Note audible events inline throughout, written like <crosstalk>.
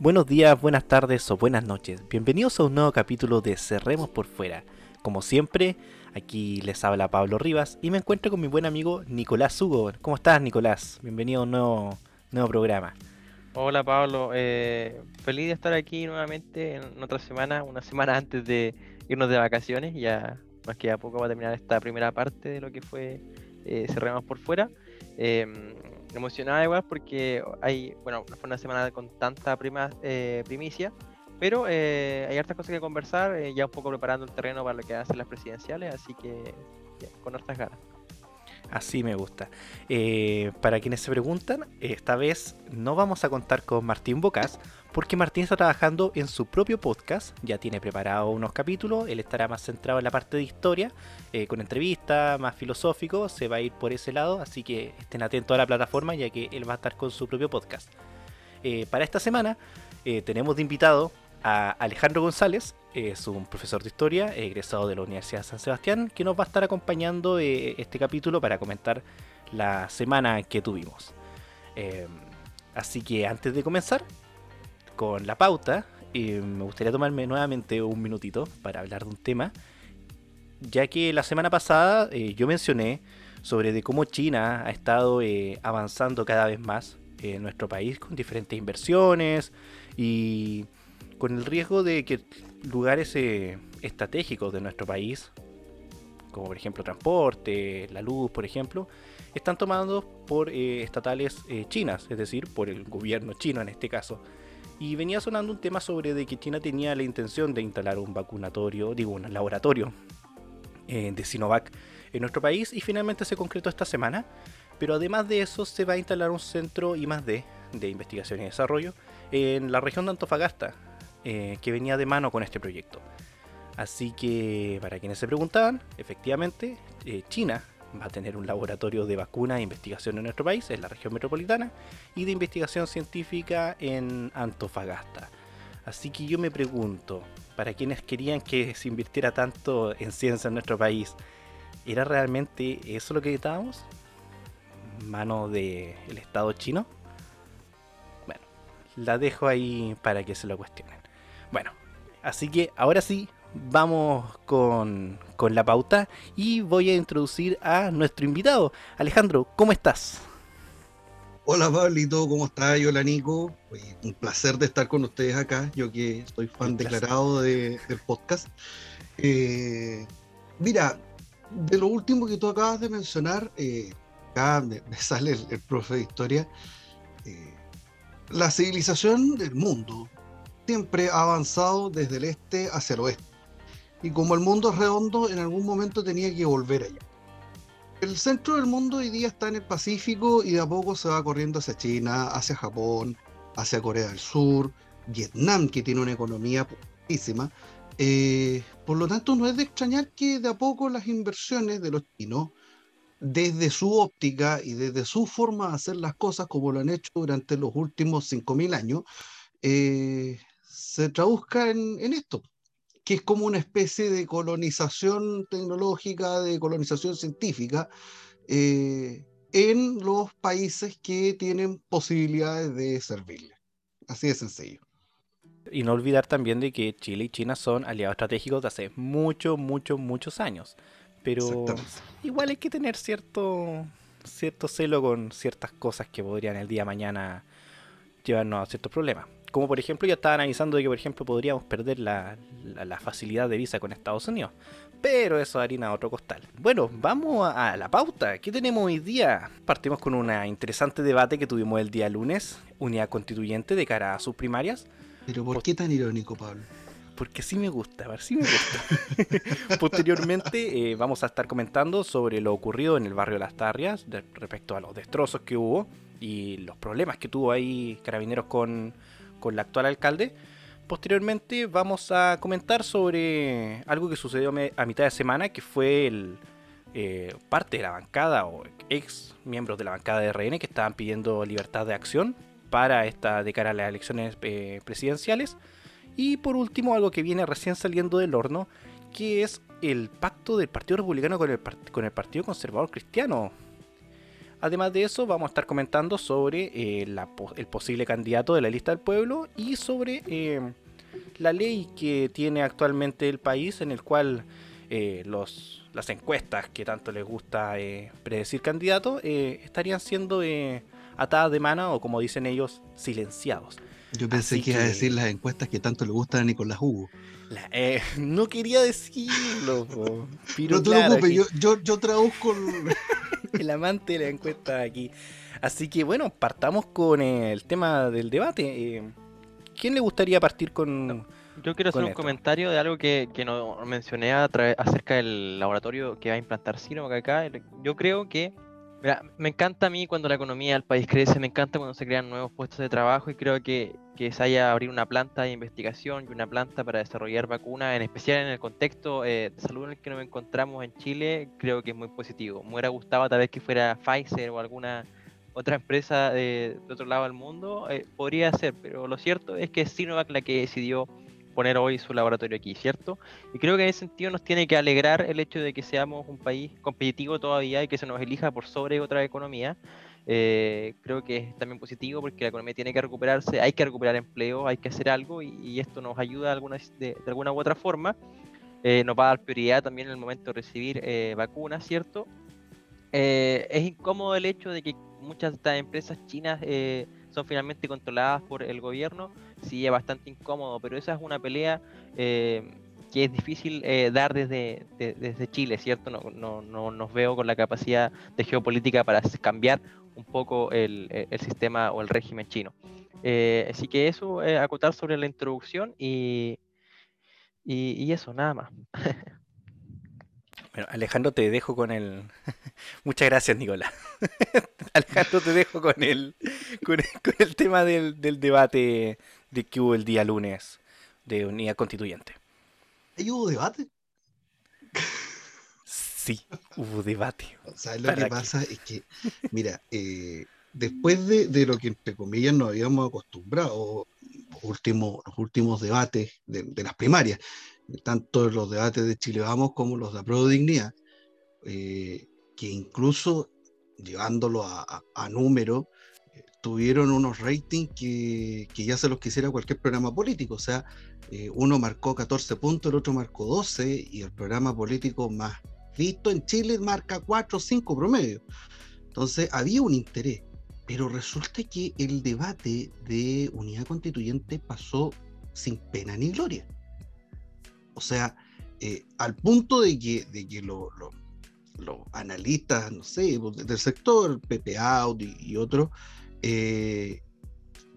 Buenos días, buenas tardes o buenas noches. Bienvenidos a un nuevo capítulo de Cerremos por Fuera. Como siempre, aquí les habla Pablo Rivas y me encuentro con mi buen amigo Nicolás Hugo. ¿Cómo estás, Nicolás? Bienvenido a un nuevo, nuevo programa. Hola Pablo, eh, feliz de estar aquí nuevamente en otra semana, una semana antes de irnos de vacaciones. Ya más que a poco va a terminar esta primera parte de lo que fue eh, Cerremos por Fuera. Eh, emocionada igual porque hay, bueno, fue una semana con tanta prima, eh, primicia, pero eh, hay hartas cosas que conversar, eh, ya un poco preparando el terreno para lo que hacen las presidenciales, así que con hartas ganas. Así me gusta. para quienes se preguntan, esta vez no vamos a contar con Martín Bocas, porque Martín está trabajando en su propio podcast, ya tiene preparado unos capítulos, él estará más centrado en la parte de historia, eh, con entrevistas, más filosófico, se va a ir por ese lado, así que estén atentos a la plataforma ya que él va a estar con su propio podcast. Eh, para esta semana eh, tenemos de invitado a Alejandro González, es un profesor de historia, egresado de la Universidad de San Sebastián, que nos va a estar acompañando este capítulo para comentar la semana que tuvimos. así que antes de comenzar, con la pauta, me gustaría tomarme nuevamente un minutito para hablar de un tema, ya que la semana pasada eh, yo mencioné sobre de cómo China ha estado eh, avanzando cada vez más en nuestro país con diferentes inversiones y con el riesgo de que lugares eh, estratégicos de nuestro país, como por ejemplo transporte, la luz, por ejemplo, están tomados por estatales chinas, es decir, por el gobierno chino en este caso. Y venía sonando un tema sobre de que China tenía la intención de instalar un vacunatorio, digo, un laboratorio eh, de Sinovac en nuestro país y finalmente se concretó esta semana. Pero además de eso se va a instalar un centro I+D de investigación y desarrollo en la región de Antofagasta, eh, que venía de mano con este proyecto. Así que, para quienes se preguntaban, efectivamente, eh, China va a tener un laboratorio de vacuna e investigación en nuestro país, en la región metropolitana, y de investigación científica en Antofagasta. Así que yo me pregunto, para quienes querían que se invirtiera tanto en ciencia en nuestro país, ¿era realmente eso lo que necesitábamos? ¿Mano del Estado chino? Bueno, la dejo ahí para que se lo cuestionen. Bueno, así que ahora sí, vamos con, la pauta y voy a introducir a nuestro invitado. Alejandro, ¿cómo estás? Hola Pablito, ¿cómo estás? Hola Nico. un placer de estar con ustedes acá, yo que soy fan declarado del podcast. Eh, mira, de lo último que tú acabas de mencionar, eh, acá me, sale el, profe de historia, eh, la civilización del mundo siempre ha avanzado desde el este hacia el oeste y como el mundo es redondo, en algún momento tenía que volver allá. El centro del mundo hoy día está en el Pacífico y de a poco se va corriendo hacia China, hacia Japón, hacia Corea del Sur, Vietnam, que tiene una economía putísima. Eh, por lo tanto, no es de extrañar que de a poco las inversiones de los chinos, desde su óptica y desde su forma de hacer las cosas, como lo han hecho durante los últimos 5.000 años, eh, se traduzca en esto, que es como una especie de colonización tecnológica, de colonización científica, eh, en los países que tienen posibilidades de servirle. Así de sencillo. Y no olvidar también de que Chile y China son aliados estratégicos de hace muchos, muchos, muchos años. Pero igual hay que tener cierto, cierto celo con ciertas cosas que podrían el día de mañana llevarnos a ciertos problemas. Como por ejemplo, ya estaban avisando de que, por ejemplo, podríamos perder la, facilidad de visa con Estados Unidos. Pero eso harina otro costal. Bueno, vamos a, la pauta. ¿Qué tenemos hoy día? Partimos con un interesante debate que tuvimos el día lunes, unidad constituyente de cara a sus primarias. Pero ¿por qué tan irónico, Pablo? Porque sí me gusta, a ver, sí me gusta. <laughs> <laughs> Posteriormente eh, vamos a estar comentando sobre lo ocurrido en el barrio Las Tarrias respecto a los destrozos que hubo y los problemas que tuvo ahí Carabineros con, con la actual alcalde. Posteriormente vamos a comentar sobre algo que sucedió a mitad de semana, que fue el, eh, parte de la bancada o ex miembros de la bancada de RN que estaban pidiendo libertad de acción para esta de cara a las elecciones eh, presidenciales. Y por último, algo que viene recién saliendo del horno, que es el pacto del Partido Republicano con el, con el Partido Conservador Cristiano. Además de eso, vamos a estar comentando sobre eh, el posible candidato de la lista del pueblo y sobre eh, la ley que tiene actualmente el país en el cual los, las encuestas que tanto les gusta predecir candidatos estarían siendo atadas de mano o como dicen ellos, silenciados. Yo pensé que, iba a decir las encuestas que tanto le gustan a Nicolás Hugo. Eh, <laughs> no quería decirlo, pero no te preocupes, yo, yo, traduzco <laughs> el... amante de la encuesta aquí. Así que bueno, partamos con el tema del debate. Eh, ¿Quién le gustaría partir con.? Yo quiero hacer un comentario de algo que, que no mencioné acerca del laboratorio que va a implantar Sino acá. Yo creo que Mira, me encanta a mí cuando la economía del país crece, me encanta cuando se crean nuevos puestos de trabajo y creo que, que se haya abrir una planta de investigación y una planta para desarrollar vacunas, en especial en el contexto eh, de salud en el que nos encontramos en Chile, creo que es muy positivo. Me hubiera gustado tal vez que fuera Pfizer o alguna otra empresa de, otro lado del mundo, eh, podría ser, pero lo cierto es que es Sinovac la que decidió poner hoy su laboratorio aquí, ¿cierto? Y creo que en ese sentido nos tiene que alegrar el hecho de que seamos un país competitivo todavía y que se nos elija por sobre otra economía. Eh, creo que es también positivo porque la economía tiene que recuperarse, hay que recuperar empleo, hay que hacer algo y, esto nos ayuda de alguna, de, alguna u otra forma. Eh, nos va a dar prioridad también en el momento de recibir eh, vacunas, ¿cierto? es incómodo el hecho de que muchas de estas empresas chinas son finalmente controladas por el gobierno, sí es bastante incómodo, pero esa es una pelea eh, que es difícil eh, dar desde, desde Chile, ¿cierto? No, no, no, nos veo con la capacidad de geopolítica para cambiar un poco el, el sistema o el régimen chino. Eh, así que eso, acotar sobre la introducción y, y, eso, nada más. Bueno, Alejandro, te dejo con el. <laughs> Muchas gracias, Nicolás. <laughs> Alejandro, te dejo con el, con el, tema del, debate de que hubo el día lunes de unidad constituyente. ¿Ahí hubo debate? Sí, hubo debate. ¿Sabes lo que pasa? Es que, mira, eh, después de, lo que entre comillas nos habíamos acostumbrado, los últimos, los últimos debates de, de las primarias, tanto los debates de Chile Vamos como los de Apruebo Dignidad, eh, que incluso llevándolo a, a, número, eh, tuvieron unos ratings que, que, ya se los quisiera cualquier programa político. O sea, eh, uno marcó 14 puntos, el otro marcó 12, y el programa político más visto en Chile marca 4 o 5 promedio. Entonces, había un interés. Pero resulta que el debate de unidad constituyente pasó sin pena ni gloria. O sea, eh, al punto de que, de que los analistas, no sé, pues, del sector, PP Audi y otros, eh,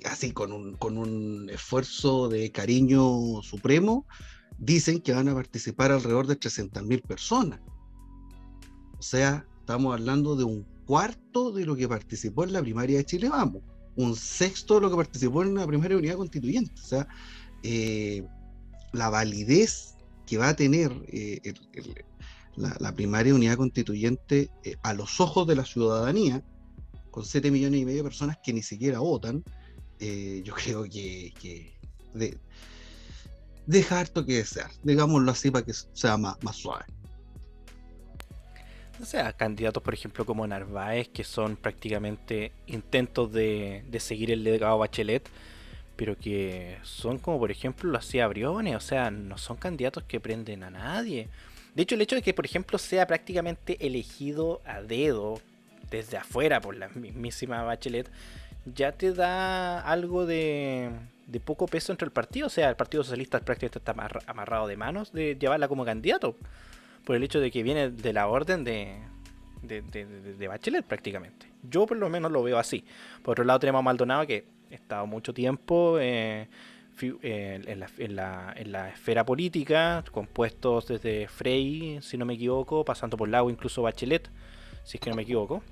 así con un, esfuerzo de cariño supremo, dicen que van a participar alrededor de 300.000 personas. O sea, estamos hablando de un cuarto de lo que participó en la primaria de Chile Vamos, un sexto de lo que participó en la primera unidad constituyente. O sea, eh, la validez que va a tener eh, la, primaria unidad constituyente a los ojos de la ciudadanía, con 7 millones y medio de personas que ni siquiera votan, eh, yo <laughs> creo que, deja harto que desear, digámoslo así para que sea más, más suave. O sea, candidatos, por ejemplo, como Narváez, que son prácticamente intentos de, de seguir el legado Bachelet, pero que son como por ejemplo los hacía Briones, o sea, no son candidatos que prenden a nadie. De hecho, el hecho de que, por ejemplo, sea prácticamente elegido a dedo desde afuera por la mismísima Bachelet, ya te da algo de, de poco peso entre el partido. O sea, el Partido Socialista prácticamente está amarrado de manos de llevarla como candidato. Por el hecho de que viene de la orden de, de, de, Bachelet prácticamente. Yo por lo menos lo veo así. Por otro lado tenemos a Maldonado que he estado mucho tiempo eh, eh, en, la, en, la, esfera política, compuestos desde Frey, si no me equivoco, pasando por Lago, incluso Bachelet, si es que no me equivoco.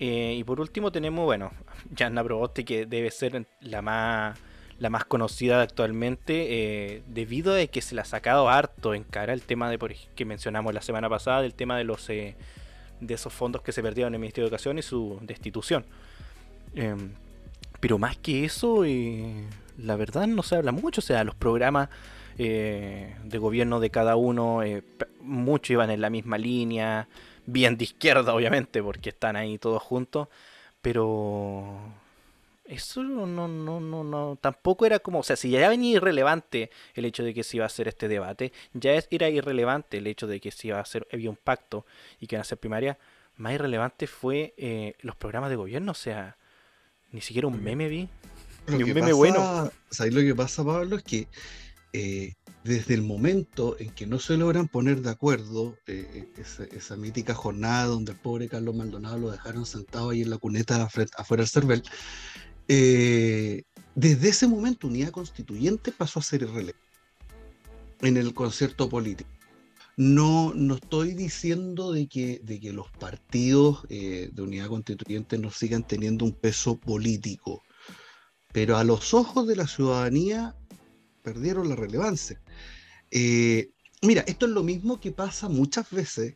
Eh, y por último tenemos, bueno, <laughs> Janna Proboste, que debe ser la más, la más conocida actualmente, debido a que se le ha sacado harto en cara el tema de que mencionamos la semana pasada, del tema de los de esos fondos que se perdieron en el Ministerio de Educación y su destitución. Em, pero más que eso, eh, la verdad no se habla mucho. O sea, los programas eh, de gobierno de cada uno, eh, muchos iban en la misma línea. Bien de izquierda, obviamente, porque están ahí todos juntos, pero eso no, no, no, no, tampoco era como, o sea, si ya venía irrelevante el hecho de que se iba a hacer este debate, ya es, era irrelevante el hecho de que se iba a hacer, había un pacto y que iban a ser primaria, más irrelevante fue eh, los programas de gobierno, o sea, ni siquiera un meme vi, ni un meme bueno. ¿Sabes lo que pasa, Pablo? Es que eh, desde el momento en que no se logran poner de acuerdo, eh, esa, mítica jornada donde el pobre Carlos Maldonado lo dejaron sentado ahí en la cuneta afuera del CERVEL, eh, desde ese momento Unidad Constituyente pasó a ser irrelevante en el concierto político. No, no estoy diciendo de que, de que los partidos de Unidad Constituyente no sigan teniendo un peso político, pero a los ojos de la ciudadanía perdieron la relevancia. Eh, mira, esto es lo mismo que pasa muchas veces,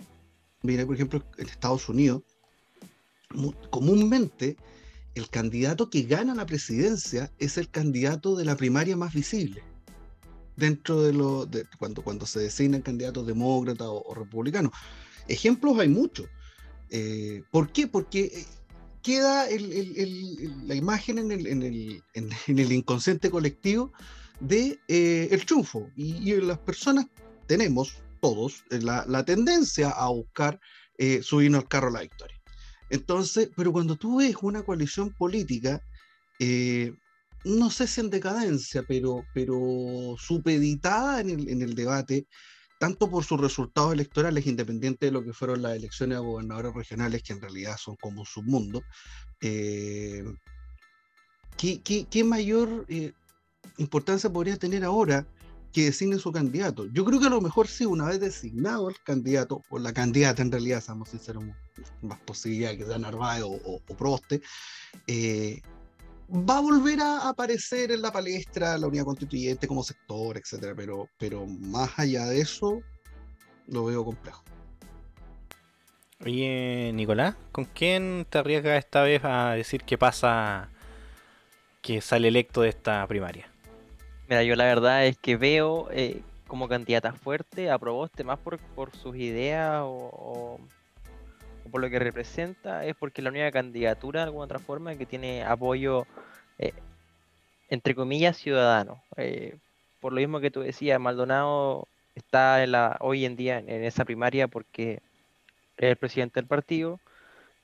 mira, por ejemplo, en Estados Unidos, comúnmente el candidato que gana la presidencia es el candidato de la primaria más visible. Dentro de lo de, cuando, cuando se designan candidatos demócratas o, republicanos. Ejemplos hay muchos. Eh, ¿Por qué? Porque eh, queda la imagen en el, en el <laughs> inconsciente colectivo de eh, el triunfo. Y, las personas tenemos, todos, eh, la, tendencia a buscar eh, subirnos al carro a la victoria. Entonces, pero cuando tú ves una coalición política, no sé si en decadencia, pero, pero supeditada en el, debate, tanto por sus resultados electorales, independiente de lo que fueron las elecciones a gobernadores regionales, que en realidad son como un submundo, ¿qué, qué, mayor importancia podría tener ahora que designe su candidato? Yo creo que a lo mejor sí, una vez designado el candidato, o la candidata en realidad, seamos sinceros, más posibilidad que sea Narváez o, o, Proboste, eh, va a volver a aparecer en la palestra la unidad constituyente como sector, etcétera, pero, pero más allá de eso, lo veo complejo. Oye, Nicolás, ¿con quién te arriesgas esta vez a decir qué pasa que sale electo de esta primaria? Mira, yo la verdad es que veo eh, como candidata fuerte a Proboste más por, sus ideas o, por lo que representa, es porque la única candidatura de alguna otra forma que tiene apoyo, eh, entre comillas, ciudadano. Eh, por lo mismo que tú decías, Maldonado está en la, hoy en día en esa primaria porque es el presidente del partido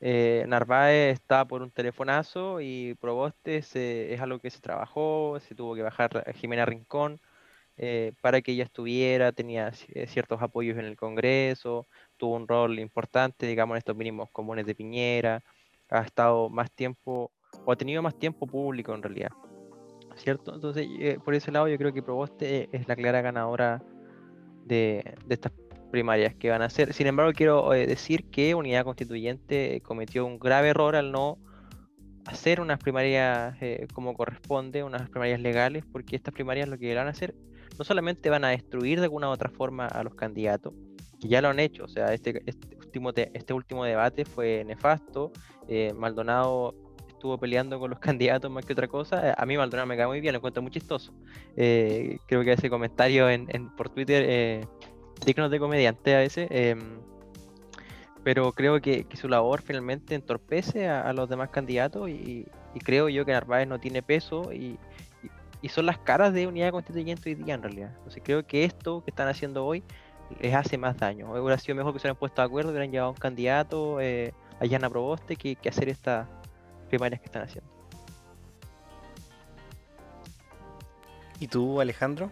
eh, Narváez está por un telefonazo y Proboste es algo que se trabajó, se tuvo que bajar a Jimena Rincón eh, para que ella estuviera, tenía eh, ciertos apoyos en el Congreso, tuvo un rol importante, digamos, en estos mínimos comunes de Piñera, ha estado más tiempo, o ha tenido más tiempo público en realidad, ¿cierto? Entonces, eh, por ese lado yo creo que Proboste es la clara ganadora de, de estas primarias que van a ser. Sin embargo, quiero eh, decir que Unidad Constituyente cometió un grave error al no hacer unas primarias eh, como corresponde, unas primarias legales, porque estas primarias lo que van a hacer no solamente van a destruir de alguna u otra forma a los candidatos, que ya lo han hecho, o sea, este, este último, este último debate fue nefasto, eh, Maldonado estuvo peleando con los <laughs> candidatos más que otra cosa, a mí Maldonado me cae muy bien, lo encuentro muy chistoso. creo que ese comentario en, en por Twitter dignos de comediante a veces, em, pero creo que, su labor finalmente entorpece a, los demás candidatos y, creo yo que Narváez no tiene peso y, son las caras de unidad constituyente hoy día en realidad. Entonces creo que esto que están haciendo hoy les hace más daño. Hubiera sido mejor que se hubieran puesto de acuerdo, hubieran llevado a un candidato eh, a Yana Proboste que, que hacer estas primarias que están haciendo. ¿Y tú, Alejandro?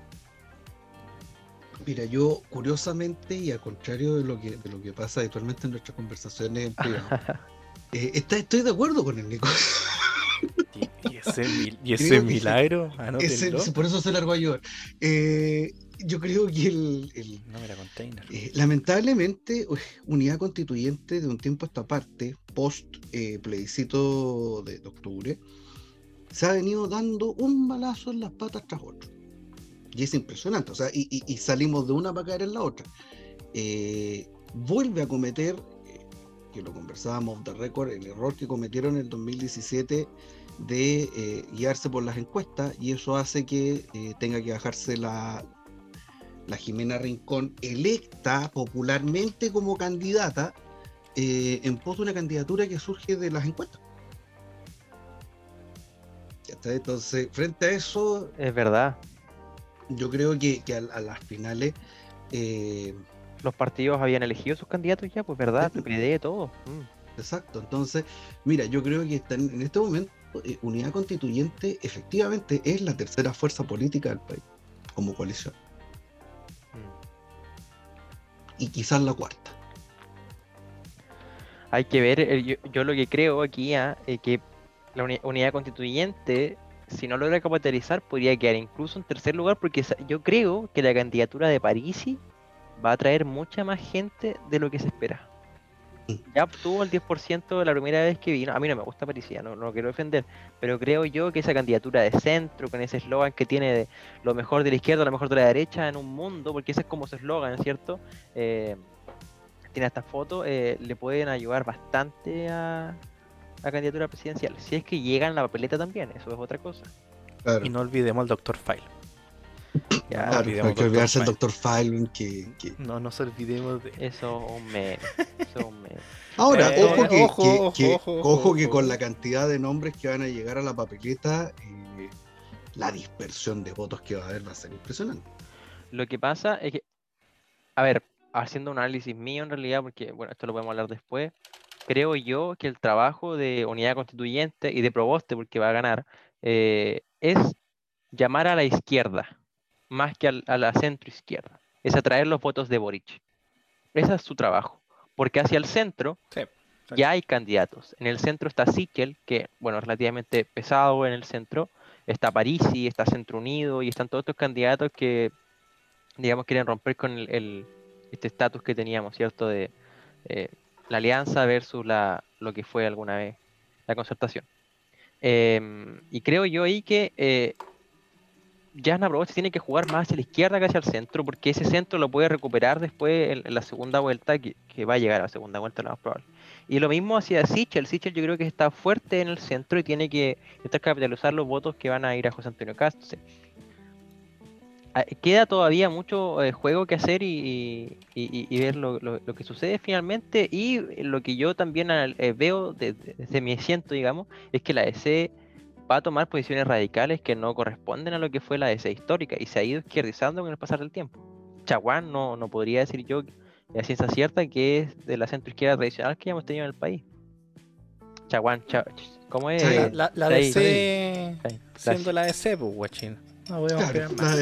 Mira, yo curiosamente y al contrario de lo que, de lo que pasa actualmente en nuestras conversaciones en privado, <laughs> eh, estoy de acuerdo con el Nico. ¿Y, ese, <laughs> milagro? Ah, por eso se largó a llorar. Eh, yo creo que el, no, era container. Eh, lamentablemente, unidad constituyente de un tiempo a esta parte, post plebiscito de, de octubre, se ha venido dando un balazo en las patas tras otro. Y es impresionante, o sea, y, salimos de una para caer en la otra. Eh, vuelve a cometer, eh, que lo conversábamos de récord, el error que cometieron en el 2017 de eh, guiarse por las encuestas y eso hace que tenga que bajarse la, la Jimena Rincón, electa popularmente como candidata en pos de una candidatura que surge de las encuestas. Entonces, frente a eso, Es verdad. Yo creo que, que a, a las finales eh, Los partidos habían elegido sus candidatos ya, pues verdad, Sí. PPD, todo. Mm. Exacto, entonces, mira, yo creo que está en, este momento eh, Unidad Constituyente efectivamente es la tercera fuerza política del país, como coalición, y quizás la cuarta. Hay que ver, eh, yo, yo lo que creo aquí ah, es que la uni- unidad constituyente, si no logra capitalizar, podría quedar incluso en tercer lugar, porque yo creo que la candidatura de Parisi va a traer mucha más gente de lo que se espera. Ya obtuvo el 10% la primera vez que vino. A mí no me gusta Parisi, ya no, no lo quiero defender, pero creo yo que esa candidatura de centro, con ese eslogan que tiene de lo mejor de la izquierda, lo mejor de la derecha en un mundo, porque ese es como su eslogan, ¿cierto? Eh, tiene esta foto, eh, le pueden ayudar bastante a la candidatura presidencial. Si es que llegan a la papeleta también, eso es otra cosa. Claro, Y no olvidemos al Dr. File. Ya, no claro, olvidemos no hay que olvidarse del File. Dr. Feilman que, que- No nos olvidemos de. Eso meme. Eso meme. <laughs> Ahora, Eh, ojo, que, ojo, que- ojo, que- ojo, ojo que ojo. con la cantidad de nombres que van a llegar a la papeleta, eh, la dispersión de votos que va a haber va a ser impresionante. Lo que pasa es que, a ver, haciendo un análisis mío en realidad, porque bueno, esto lo podemos hablar después, creo yo que el trabajo de unidad constituyente y de Proboste, porque va a ganar, eh, es llamar a la izquierda, más que al- a la centro izquierda. Es atraer los votos de Boric. Ese es su trabajo. Porque hacia el centro Sí. ya hay candidatos. En el centro está Sichel, que, bueno, relativamente pesado en el centro. Está Parisi, está Centro Unido y están todos estos candidatos que, digamos, quieren romper con el, el- este estatus que teníamos, ¿cierto? De eh, la alianza versus la, lo que fue alguna vez la concertación. Em, y creo yo ahí que eh, Jasna Proboste tiene que jugar más hacia la izquierda que hacia el centro, porque ese centro lo puede recuperar después en, la segunda vuelta, que, que va a llegar a la segunda vuelta, lo más probable. Y lo mismo hacia Sichel. Sichel yo creo que está fuerte en el centro y tiene que intentar capitalizar los votos que van a ir a José Antonio Castro. Ah, Queda todavía mucho eh, juego que hacer y, y- y- y ver lo, lo- lo que sucede finalmente. Y lo que yo también eh, veo de- de- desde mi asiento, digamos, es que la DC va a tomar posiciones radicales que no corresponden a lo que fue la DC histórica y se ha ido izquierdizando con el pasar del tiempo. Chaguán no, no podría decir yo a ciencia cierta que es de la centro izquierda tradicional que ya hemos tenido en el país. Chaguán, cha- ch- ¿cómo es? Sí, La, la, la DC ahí, siendo la DC, pues, guachín. No podemos Claro, más.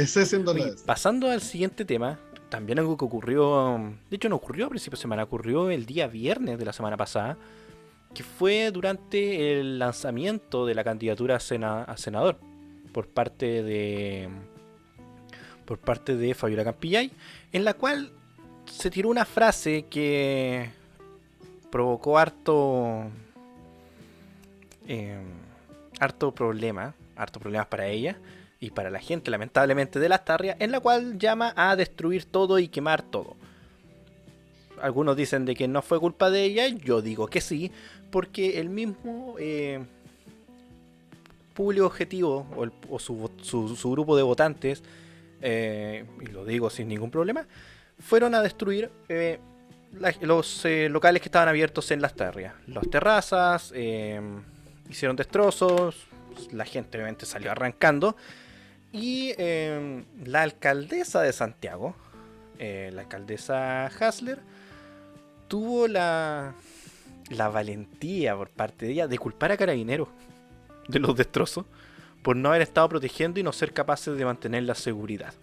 Oye, pasando al siguiente tema, también algo que ocurrió, de hecho no ocurrió a principios de semana, ocurrió el día viernes de la semana pasada, que fue durante el lanzamiento de la candidatura a, sena- a senador por parte de por parte de Fabiola Campillay, en la cual se tiró una frase que provocó harto eh, harto problema, harto problemas para ella y para la gente, lamentablemente, de las Tarrias, en la cual llama a destruir todo y quemar todo. Algunos dicen de que no fue culpa de ella, yo digo que sí, porque el mismo eh, público objetivo o, el- o su, su- grupo de votantes, eh, y lo digo sin ningún problema, fueron a destruir eh, los locales que estaban abiertos en las Tarrias. Las terrazas, hicieron destrozos, la gente obviamente salió arrancando. Y eh, la alcaldesa de Santiago, eh, la alcaldesa Hasler, tuvo la, valentía por parte de ella de culpar a Carabineros de los destrozos por no haber estado protegiendo y no ser capaces de mantener la seguridad.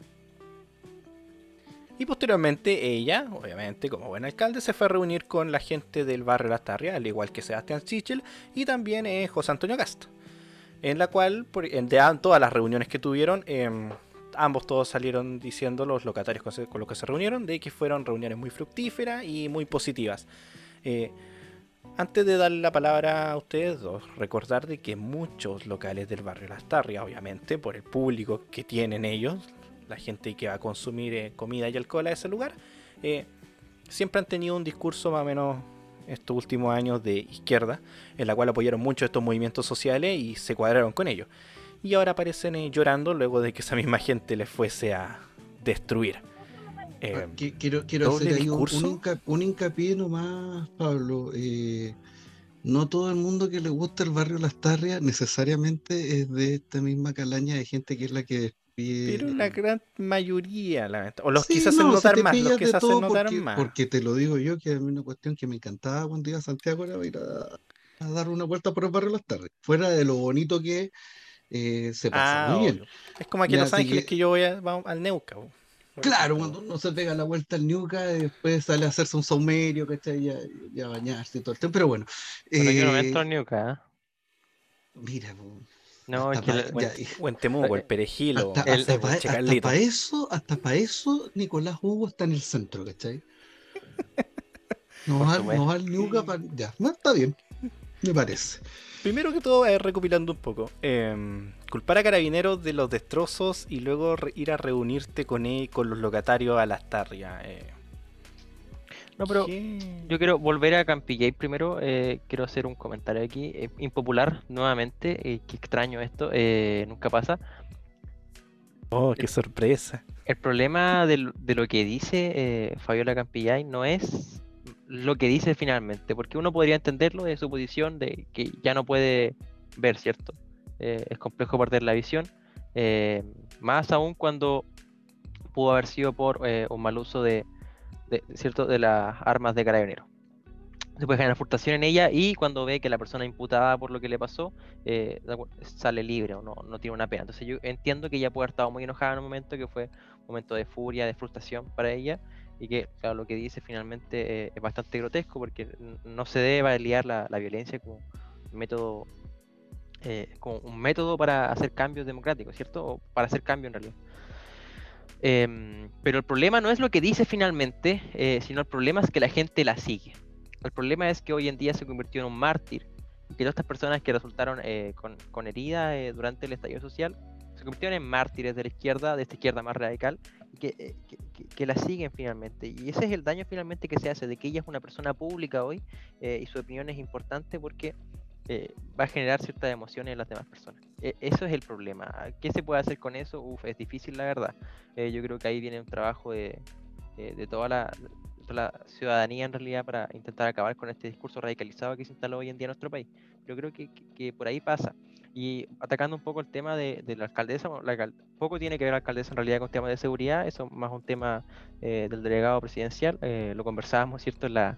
Y posteriormente ella, obviamente como buen alcalde, se fue a reunir con la gente del barrio Las Tarrias, al igual que Sebastián Sichel y también eh, José Antonio Cast. En la cual, de todas las reuniones que tuvieron, em, ambos todos salieron diciendo los locatarios con los que se reunieron de que fueron reuniones muy fructíferas y muy positivas. Eh, antes de darle la palabra a ustedes dos, recordar de que muchos locales del barrio Las Tarrias, obviamente, por el público que tienen ellos, la gente que va a consumir eh, comida y alcohol a ese lugar, eh, siempre han tenido un discurso más o menos estos últimos años de izquierda, en la cual apoyaron mucho estos movimientos sociales y se cuadraron con ellos. Y ahora aparecen eh, llorando luego de que esa misma gente les fuese a destruir. Eh, Qui- quiero hacer ahí un, un discurso. hinca- un hincapié nomás, Pablo. eh, no todo el mundo que le gusta el barrio Las Tarrias necesariamente es de esta misma calaña de gente que es la que. Pero la gran mayoría, lamenta- o los Sí, que se no, notar más, los que se hacen notar porque, más. Porque te lo digo yo, que a mí una cuestión que me encantaba cuando iba a Santiago era ir a, a dar una vuelta por el barrio Las Tarrias. Fuera de lo bonito que eh, se pasa Ah, muy bien. Es como aquí en Los Ángeles que- que, yo voy a- al Neuca. Claro, cuando uno se pega la vuelta al Ñuca y después sale a hacerse un saumerio, ¿cachai? Ya, ya bañarse y todo el tiempo. Pero bueno. Bueno, yo no eh, entro en Ñuca, ¿ah? mira, No, es hasta que pa- la- ya, O en- o en Temuco, el perejil o hasta, el- hasta o pa- hasta Carlito. pa eso, hasta para eso, Nicolás Hugo está en el centro, ¿cachai? No va, no va al Ñuca pa- ya, no, está bien, me parece. Primero que todo, eh, recopilando un poco, em, culpar a carabineros de los destrozos y luego re- ir a reunirte con, él, con los locatarios a las tarrias. eh. No, pero ¿Qué? yo quiero volver a Campillay primero. eh, quiero hacer un comentario aquí. eh, impopular, nuevamente. eh, qué extraño esto. nunca pasa. Oh, qué sorpresa. El problema de, lo- de lo que dice Fabiola Campillay no es lo que dice finalmente, porque uno podría entenderlo de su posición de que ya no puede ver, ¿cierto? Es complejo perder la visión, más aún cuando pudo haber sido por un mal uso de, de- ¿cierto? de las armas de carabinero. Se puede generar frustración en ella y cuando ve que la persona imputada por lo que le pasó eh, sale libre o no, no tiene una pena. Entonces yo entiendo que ella puede haber estado muy enojada en un momento que fue un momento de furia, de frustración para ella y que lo que dice finalmente eh, es bastante grotesco porque no se debe validar la, la violencia como método eh, como un método para hacer cambios democráticos, ¿cierto? O para hacer cambio en realidad. Em, pero el problema no es lo que dice finalmente, eh, sino el problema es que la gente la sigue. El problema es que hoy en día se convirtió en un mártir que todas estas personas que resultaron eh, con, con heridas eh, durante el estallido social se convirtieron en mártires de la izquierda, de esta izquierda más radical, eh, que, que- que la siguen finalmente. Y ese es el daño finalmente que se hace, de que ella es una persona pública hoy eh, y su opinión es importante porque eh, va a generar ciertas emociones en las demás personas. E- eso es el problema. ¿Qué se puede hacer con eso? Uf, es difícil la verdad. Eh, yo creo que ahí viene un trabajo de, eh, de toda la, la ciudadanía en realidad para intentar acabar con este discurso radicalizado que se instaló hoy en día en nuestro país. Yo creo que, que- que por ahí pasa. Y atacando un poco el tema de, de la alcaldesa, la poco tiene que ver la alcaldesa en realidad con temas de seguridad, eso es más un tema eh, del delegado presidencial, eh, lo conversábamos, ¿cierto?, en la,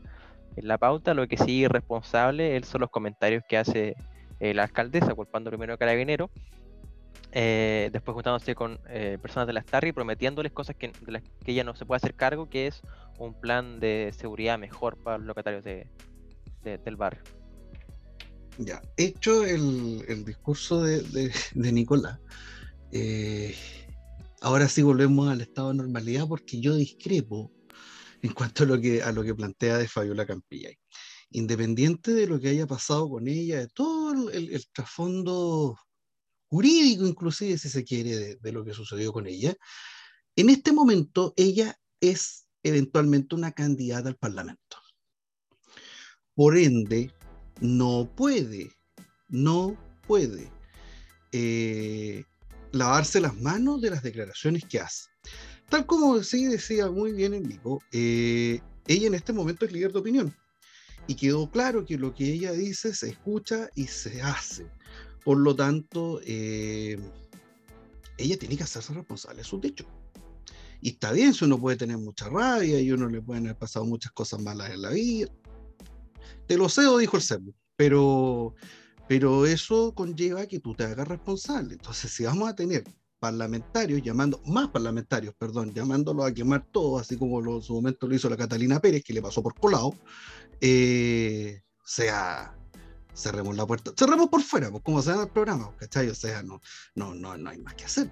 en la pauta, lo que sí es responsable él son los comentarios que hace eh, la alcaldesa, culpando primero a Carabinero, eh, después juntándose con eh, personas de la Starry, prometiéndoles cosas que, de las que ella no se puede hacer cargo, que es un plan de seguridad mejor para los locatarios de- de- del barrio. Ya, hecho el, el discurso de, de- de Nicolás, eh, ahora sí volvemos al estado de normalidad porque yo discrepo en cuanto a lo que, plantea de Fabiola Campillay. Independiente de lo que haya pasado con ella, de todo el, trasfondo jurídico inclusive, si se quiere, de, de lo que sucedió con ella, en este momento ella es eventualmente una candidata al Parlamento. Por ende, no puede, no puede eh, lavarse las manos de las declaraciones que hace. Tal como sí decía muy bien Enrico, eh, ella en este momento es líder de opinión. Y quedó claro que lo que ella dice se escucha y se hace. Por lo tanto, eh, ella tiene que hacerse responsable de sus dichos. Y está bien si uno puede tener mucha rabia y uno le pueden haber pasado muchas cosas malas en la vida. Te lo cedo, dijo el servo, pero, pero eso conlleva que tú te hagas responsable. Entonces, si vamos a tener parlamentarios llamando, más parlamentarios, perdón, llamándolos a quemar todo, así como lo, en su momento lo hizo la Catalina Pérez, que le pasó por colado, eh, sea, cerremos la puerta, cerremos por fuera, pues como se llama el programa, ¿cachai? O sea, no, no, no, no hay más que hacer.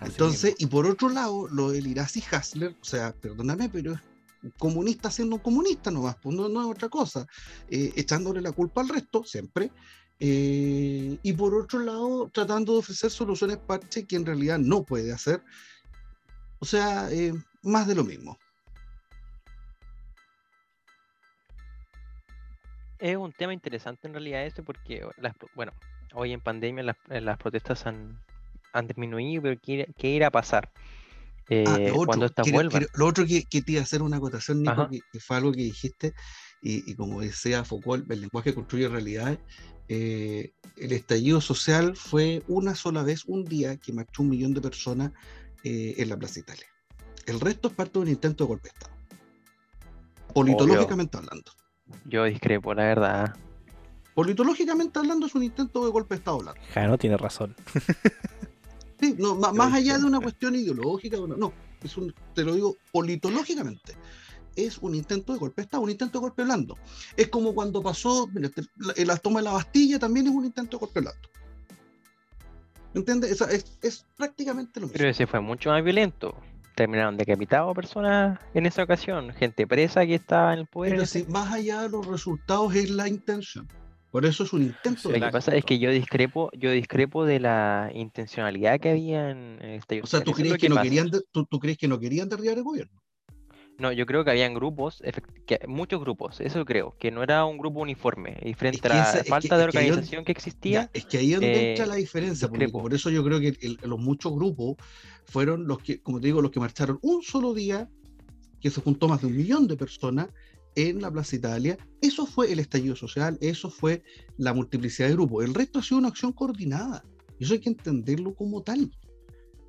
Así Entonces, mismo. y por otro lado, lo del Irasi Hasler, o sea, perdóname, pero es un comunista siendo un comunista nomás, pues no, no es otra cosa, eh, echándole la culpa al resto, siempre. Eh, y por otro lado, tratando de ofrecer soluciones parche que en realidad no puede hacer. O sea, eh, más de lo mismo. Es un tema interesante en realidad este porque, las, bueno, hoy en pandemia las, eh, las protestas han, han disminuido, pero ¿qué, qué irá a pasar? eh, cuando estas vuelvan. lo otro que, que, te iba a hacer una acotación, Nico, que, fue algo que dijiste, y, como decía Foucault, el lenguaje construye realidades. Eh, el estallido social fue una sola vez, un día, que marchó un millón de personas eh, en la Plaza Italia. El resto es parte de un intento de golpe de Estado. Politológicamente hablando. Yo discrepo, la verdad. Politológicamente hablando es un intento de golpe de Estado largo. no tiene razón. <laughs> sí, no, más, allá de una cuestión ideológica, no, es un, te lo digo politológicamente. Es un intento de golpe de Estado, un intento de golpe blando. Es como cuando pasó, mira, la, toma de la Bastilla también es un intento de golpe blando. ¿Entiendes? Es, es, prácticamente lo mismo. Pero ese fue mucho más violento terminaron decapitados personas en esa ocasión, gente presa que estaba en el poder. Pero más allá de los resultados es la intención. Por eso es un intento. Lo que pasa es que yo discrepo, yo discrepo de la intencionalidad que había en este. O sea, ¿tú crees que, no querían, tú, crees que no querían derribar el gobierno? No, yo creo que habían grupos, que, muchos grupos, eso creo, que no era un grupo uniforme. Y frente a la falta de organización que, existía. es que ahí es donde entra la diferencia, por eso yo creo que los muchos grupos fueron los que, como te digo, los que marcharon un solo día, que se juntó más de un millón de personas en la Plaza Italia. Eso fue el estallido social, eso fue la multiplicidad de grupos. El resto ha sido una acción coordinada. Eso hay que entenderlo como tal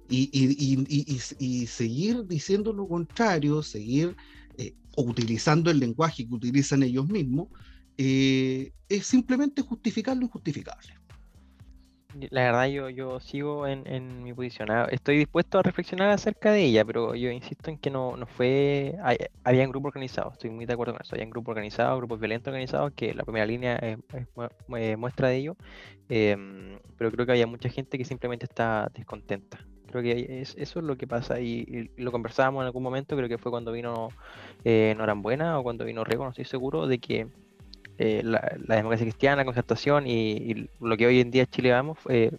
y, seguir diciendo lo contrario, seguir eh, utilizando el lenguaje que utilizan ellos mismos, eh, es simplemente justificar lo injustificable. La verdad yo, yo sigo en, mi posición. Ah, estoy dispuesto a reflexionar acerca de ella, pero yo insisto en que no, no fue... había un grupo organizado, estoy muy de acuerdo con eso. Había un grupo organizado, grupos violentos organizados, que la primera línea es, muestra de ello. Em, pero creo que había mucha gente que simplemente está descontenta. Creo que es, eso es lo que pasa y, lo conversábamos en algún momento, creo que fue cuando vino eh, Norambuena o cuando vino Rego, no estoy seguro, de que eh, la, democracia cristiana, la concertación y, lo que hoy en día Chile vamos, eh,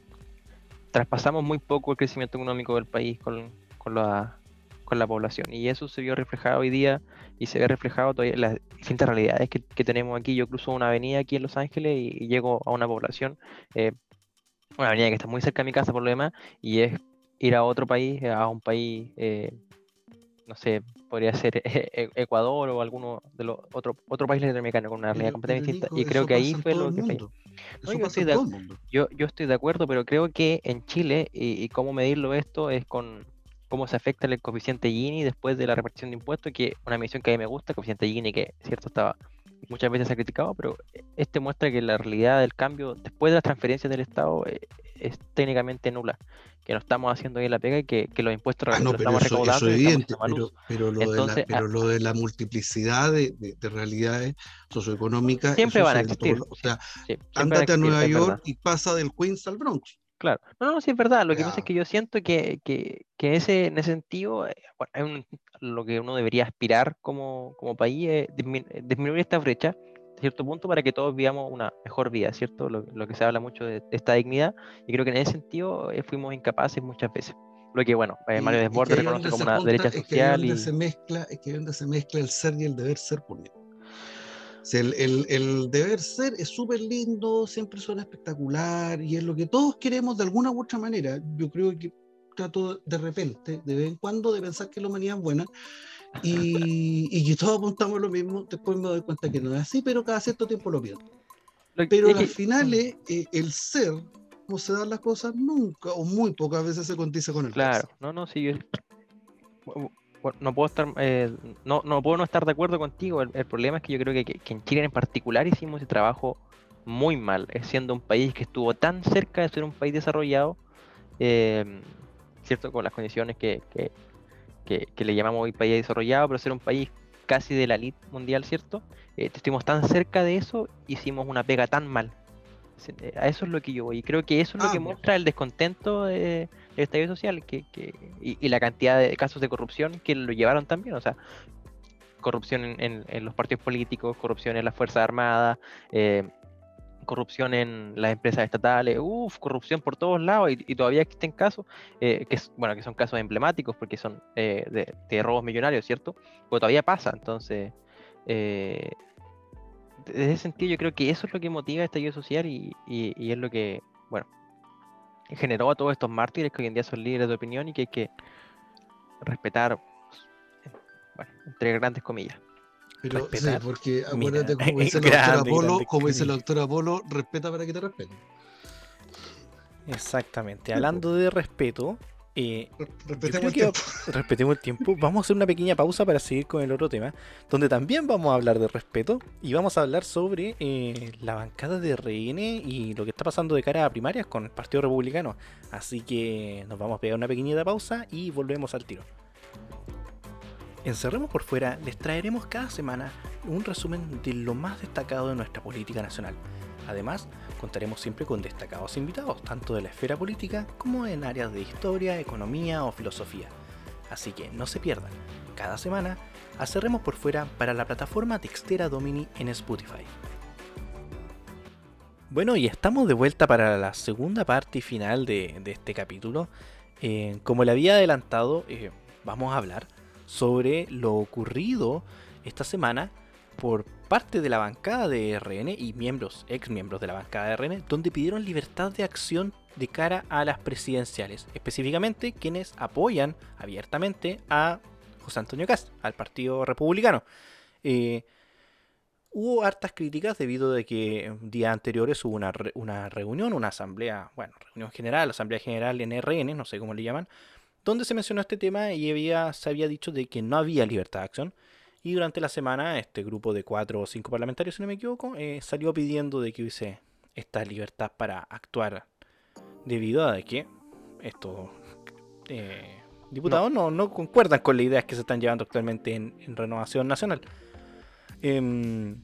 traspasamos muy poco el crecimiento económico del país con, con, la, con la población y eso se vio reflejado hoy día y se ve reflejado todavía en las distintas realidades que, tenemos aquí. Yo cruzo una avenida aquí en Los Ángeles y, y llego a una población, eh, una avenida que está muy cerca de mi casa por lo demás y es ir a otro país, a un país, eh, no sé, podría ser <laughs> Ecuador o alguno de los otro, otro país latinoamericano con una realidad completamente distinta. Y creo que ahí fue lo que yo, estoy de, yo, yo, estoy de acuerdo, pero creo que en Chile, y, cómo medirlo esto es con cómo se afecta el coeficiente Gini después de la repartición de impuestos, que una medición que a mí me gusta, el coeficiente Gini, que cierto estaba muchas veces se ha criticado, pero este muestra que la realidad del cambio después de las transferencias del Estado eh, es técnicamente nula que no estamos haciendo bien la pega y que, los impuestos ah, no, estamos recaudando. Eso es evidente, pero, lo, de la, pero lo de la multiplicidad de, realidades socioeconómicas. Siempre van a existir. o sea, ándate a, Nueva York y pasa del Queens al Bronx. Claro, no, no, sí es verdad. Lo que pasa es que yo siento que, que, que ese, en ese sentido, eh, bueno, lo que uno debería aspirar como, como país es disminuir esta brecha cierto punto para que todos vivamos una mejor vida, ¿cierto? Lo, que se habla mucho de, esta dignidad y creo que en ese sentido eh, fuimos incapaces muchas veces. Lo que, bueno, eh, Mario Desbordes reconoce como una derecha social. Es que, y... se mezcla, es que donde se mezcla el ser y el deber ser por mí. El, el, el, deber ser es súper lindo, siempre suena espectacular y es lo que todos queremos de alguna u otra manera. Yo creo que trato de repente, de vez en cuando, de pensar que la humanidad es buena y, y que todos apuntamos lo mismo, después me doy cuenta que no es así, pero cada cierto tiempo lo pierdo. Pero al final eh, el ser, como se dan las cosas, nunca o muy pocas veces se condice con el Claro, no, no, sí, no puedo estar eh, no, no puedo no estar de acuerdo contigo. El, problema es que yo creo que, que, en Chile en particular hicimos ese trabajo muy mal, siendo un país que estuvo tan cerca de ser un país desarrollado, eh, cierto, con las condiciones que, que, que, le llamamos hoy país desarrollado, pero ser un país casi de la elite mundial, ¿cierto? Eh, estuvimos tan cerca de eso, hicimos una pega tan mal. Eh, a eso es lo que yo voy. Y creo que eso es lo que muestra el descontento del estadio social que, y, la cantidad de casos de corrupción que lo llevaron también. O sea, corrupción en, en los partidos políticos, corrupción en las Fuerzas Armadas, eh, corrupción en las empresas estatales, uff, corrupción por todos lados y, todavía existen casos, eh, que, bueno, que son casos emblemáticos porque son eh, de, robos millonarios, ¿cierto? Pero todavía pasa, entonces, desde ese sentido yo creo que eso es lo que motiva esta estallido social y, y, es lo que, bueno, generó a todos estos mártires que hoy en día son líderes de opinión y que hay que respetar, bueno, entre grandes comillas. Pero sí, Respetar. porque Mira, acuérdate, <laughs> como dice la grande, doctora Polo, grande como dice la comillas. doctora Polo, respeta para que te respeten. Exactamente. Hablando de respeto, eh, Respetemos el tiempo. <laughs> respetemos el tiempo. Vamos a hacer una pequeña pausa para seguir con el otro tema, donde también vamos a hablar de respeto y vamos a hablar sobre eh, la bancada de RN y lo que está pasando de cara a primarias con el Partido Republicano. Así que nos vamos a pegar una pequeñita pausa y volvemos al tiro. En Cerremos por Fuera les traeremos cada semana un resumen de lo más destacado de nuestra política nacional. Además, contaremos siempre con destacados invitados, tanto de la esfera política como en áreas de historia, economía o filosofía. Así que no se pierdan, cada semana Cerremos por Fuera para la plataforma Textera Domini en Spotify. Bueno, y estamos de vuelta para la segunda parte y final de, de este capítulo. Eh, como le había adelantado, eh, vamos a hablar sobre lo ocurrido esta semana por parte de la bancada de RN y miembros, ex miembros de la bancada de RN, donde pidieron libertad de acción de cara a las presidenciales, específicamente quienes apoyan abiertamente a José Antonio Cast, al Partido Republicano. Eh, hubo hartas críticas debido a que días anteriores hubo una, una reunión, una asamblea, bueno, reunión general, asamblea general en RN, no sé cómo le llaman, donde se mencionó este tema y había, se había dicho de que no había libertad de acción. Y durante la semana, este grupo de cuatro o cinco parlamentarios, si no me equivoco, eh, salió pidiendo de que hubiese esta libertad para actuar debido a que estos eh, diputados no. No, concuerdan con las ideas que se están llevando actualmente en, en Renovación Nacional. Em,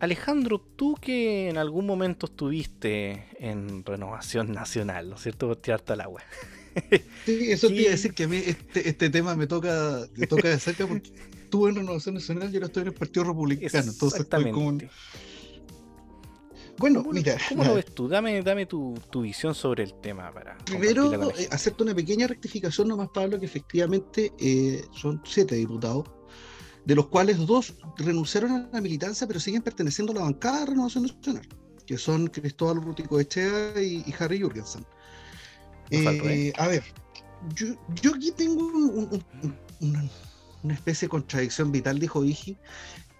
Alejandro, tú que en algún momento estuviste en Renovación Nacional, ¿no es cierto? Por tirarte al agua. Sí, eso <laughs> decir que a mí este, este tema me toca, me toca de cerca porque estuve en Renovación Nacional y ahora estoy en el Partido Republicano. Entonces estoy como. un- Exactamente. Bueno, ¿Cómo, mira. ¿cómo lo ves tú? Dame, dame tu, tu visión sobre el tema para Primero, eh, hacerte una pequeña rectificación nomás, Pablo, que efectivamente eh, son siete diputados, de los cuales dos renunciaron a la militancia, pero siguen perteneciendo a la bancada de Renovación Nacional, que son Cristóbal Rutico Echea y, y Harry Jurgensen. Eh, a ver, yo, yo aquí tengo un- un- un- una, una especie de contradicción vital, dijo Igi,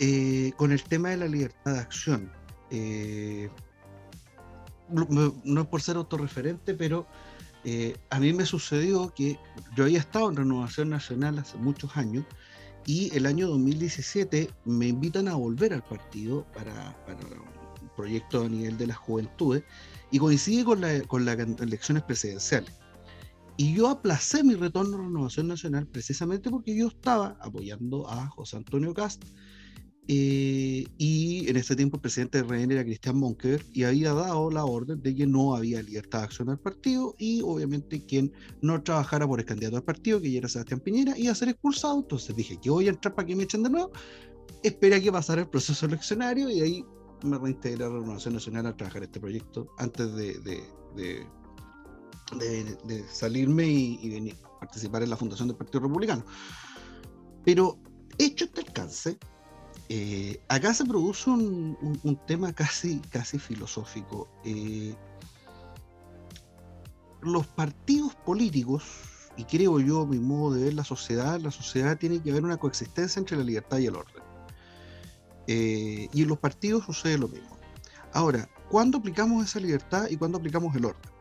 eh, con el tema de la libertad de acción. Eh, no- es por ser autorreferente, pero eh, a mí me sucedió que yo había estado en Renovación Nacional hace muchos años y el año 2017 me invitan a volver al partido para, para un proyecto a nivel de las juventudes y coincide con, la, con las elecciones presidenciales. Y yo aplacé mi retorno a Renovación Nacional precisamente porque yo estaba apoyando a José Antonio Cast eh, y en ese tiempo el presidente de RN era Cristian Monker y había dado la orden de que no había libertad de acción al partido y obviamente quien no trabajara por el candidato al partido, que ya era Sebastián Piñera, iba a ser expulsado. Entonces dije que voy a entrar para que me echen de nuevo. Esperé a que pasara el proceso eleccionario y ahí me reintegré a la Renovación Nacional a trabajar este proyecto antes de, de- salirme y, y venir participar en la fundación del Partido Republicano. Pero hecho este alcance, eh, acá se produce un tema casi, casi filosófico. Eh, los partidos políticos, y creo yo, mi modo de ver la sociedad, la sociedad tiene que haber una coexistencia entre la libertad y el orden. Eh, y en los partidos sucede lo mismo. Ahora, ¿cuándo aplicamos esa libertad y cuándo aplicamos el orden?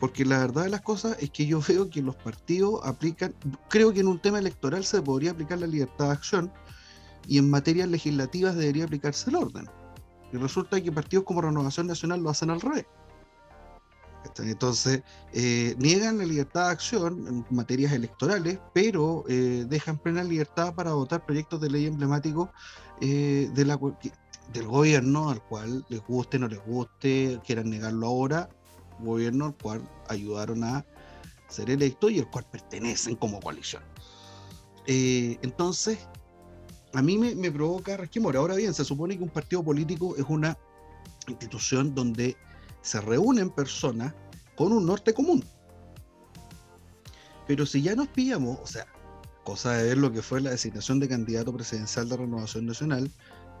Porque la verdad de las cosas es que yo <laughs> veo que los partidos aplican, creo que en un tema electoral se podría aplicar la libertad de acción y en materias legislativas debería aplicarse el orden. Y resulta que partidos como Renovación Nacional lo hacen al revés. Entonces, eh, niegan la libertad de acción en materias electorales, pero eh, dejan plena libertad para votar proyectos de ley emblemáticos eh, de la, del gobierno, al cual les guste, no les guste, quieran negarlo ahora, gobierno al cual ayudaron a ser electos y al cual pertenecen como coalición. Eh, entonces, a mí me, me provoca resquemor. Ahora bien, se supone que un partido político es una institución donde se reúnen personas con un norte común. Pero si ya nos pillamos, o sea, cosa de ver lo que fue la designación de candidato presidencial de Renovación Nacional,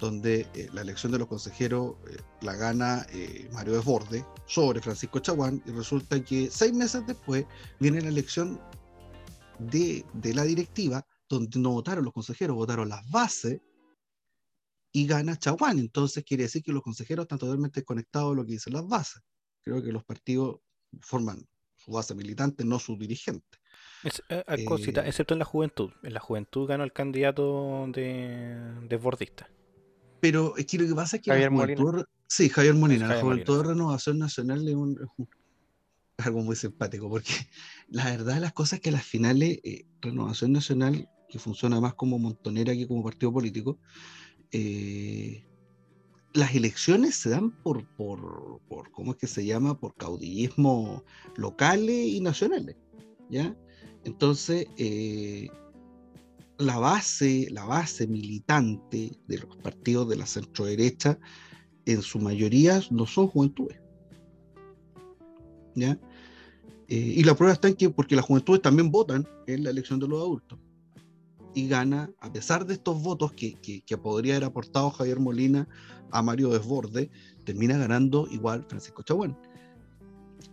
donde eh, la elección de los consejeros eh, la gana eh, Mario Desborde sobre Francisco Chaguán, y resulta que seis meses después viene la elección de, de la directiva, donde no votaron los consejeros, votaron las bases y gana Chaguán. Entonces quiere decir que los consejeros están totalmente conectados a lo que dicen las bases. Creo que los partidos forman su base militante, no su dirigente. Es, eh, cosita, excepto en la juventud. En la juventud ganó el candidato de, de bordista. Pero es que lo que pasa es que Javier la juventud, Molina. sí, Javier Molina, la Javier juventud Molina. de Renovación Nacional es, un- es un- es algo muy simpático, porque <laughs> la verdad de las cosas es que a las finales eh, Renovación Nacional, que funciona más como montonera que como partido político, eh, las elecciones se dan por, por, por, ¿cómo es que se llama? Por caudillismo locales y nacionales, ¿ya? Entonces, eh, la base, la base militante de los partidos de la centro derecha, en su mayoría no son juventudes. ¿Ya? Eh, y la prueba está en que, porque las juventudes también votan en la elección de los adultos. Y gana, a pesar de estos votos que, que, que podría haber aportado Javier Molina a Mario Desborde, termina ganando igual Francisco Chaguán.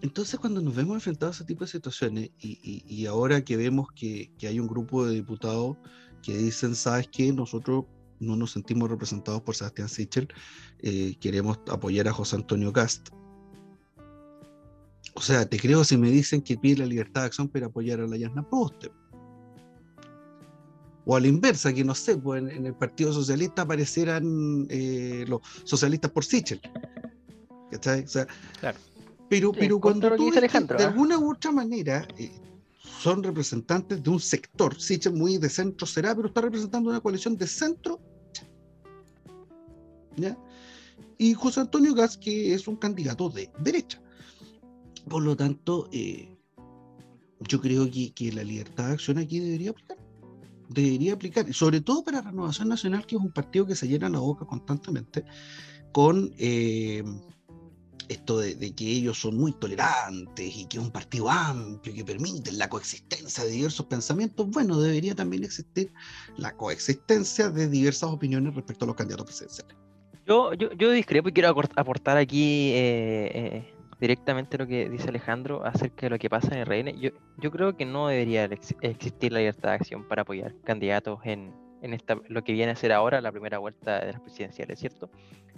Entonces, cuando nos vemos enfrentados a ese tipo de situaciones, y, ahora que vemos que, hay un grupo de diputados que dicen, ¿sabes qué? Nosotros no nos sentimos representados por Sebastián Sichel, eh, queremos apoyar a José Antonio Cast. O sea, te creo si me dicen que pide la libertad de acción para apoyar a la Yasna Proste. O a la inversa, que no sé, pues en, el Partido Socialista aparecieran eh, los socialistas por Sichel. ¿Cachai? Claro. Pero, Sí, pero cuando tú dice Alejandro, de ¿ah? alguna u otra manera eh, son representantes de un sector, Sichel muy de centro será, pero está representando una coalición de centro. ¿ya? Y José Antonio Gas, que es un candidato de derecha. Por lo tanto, eh, yo creo que, que la libertad de acción aquí debería aplicar. Debería aplicar, y sobre todo para Renovación Nacional, que es un partido que se llena la boca constantemente con eh, esto de, que ellos son muy tolerantes y que es un partido amplio que permite la coexistencia de diversos pensamientos. Bueno, debería también existir la coexistencia de diversas opiniones respecto a los candidatos presidenciales. Yo, yo, yo discrepo y quiero aportar aquí eh, eh, directamente lo que dice Alejandro acerca de lo que pasa en el RN. Yo, yo creo que no debería ex- existir la libertad de acción para apoyar candidatos en, en esta, lo que viene a ser ahora la primera vuelta de las presidenciales, ¿cierto?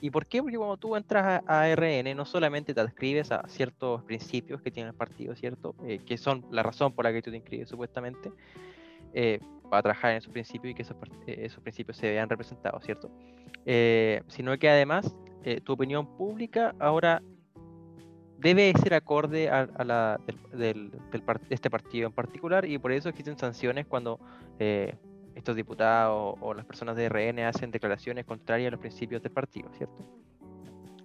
¿Y por qué? Porque cuando tú entras a, a RN no solamente te adscribes a ciertos principios que tiene el partido, ¿cierto? Eh, que son la razón por la que tú te inscribes supuestamente, eh, para trabajar en esos principios y que esos, eh, esos principios se vean representados, ¿cierto? Eh, sino que además eh, tu opinión pública ahora debe ser acorde a, la del, del- este partido en particular y por eso existen sanciones cuando estos diputados o las personas de RN hacen declaraciones contrarias a los principios del partido, ¿cierto?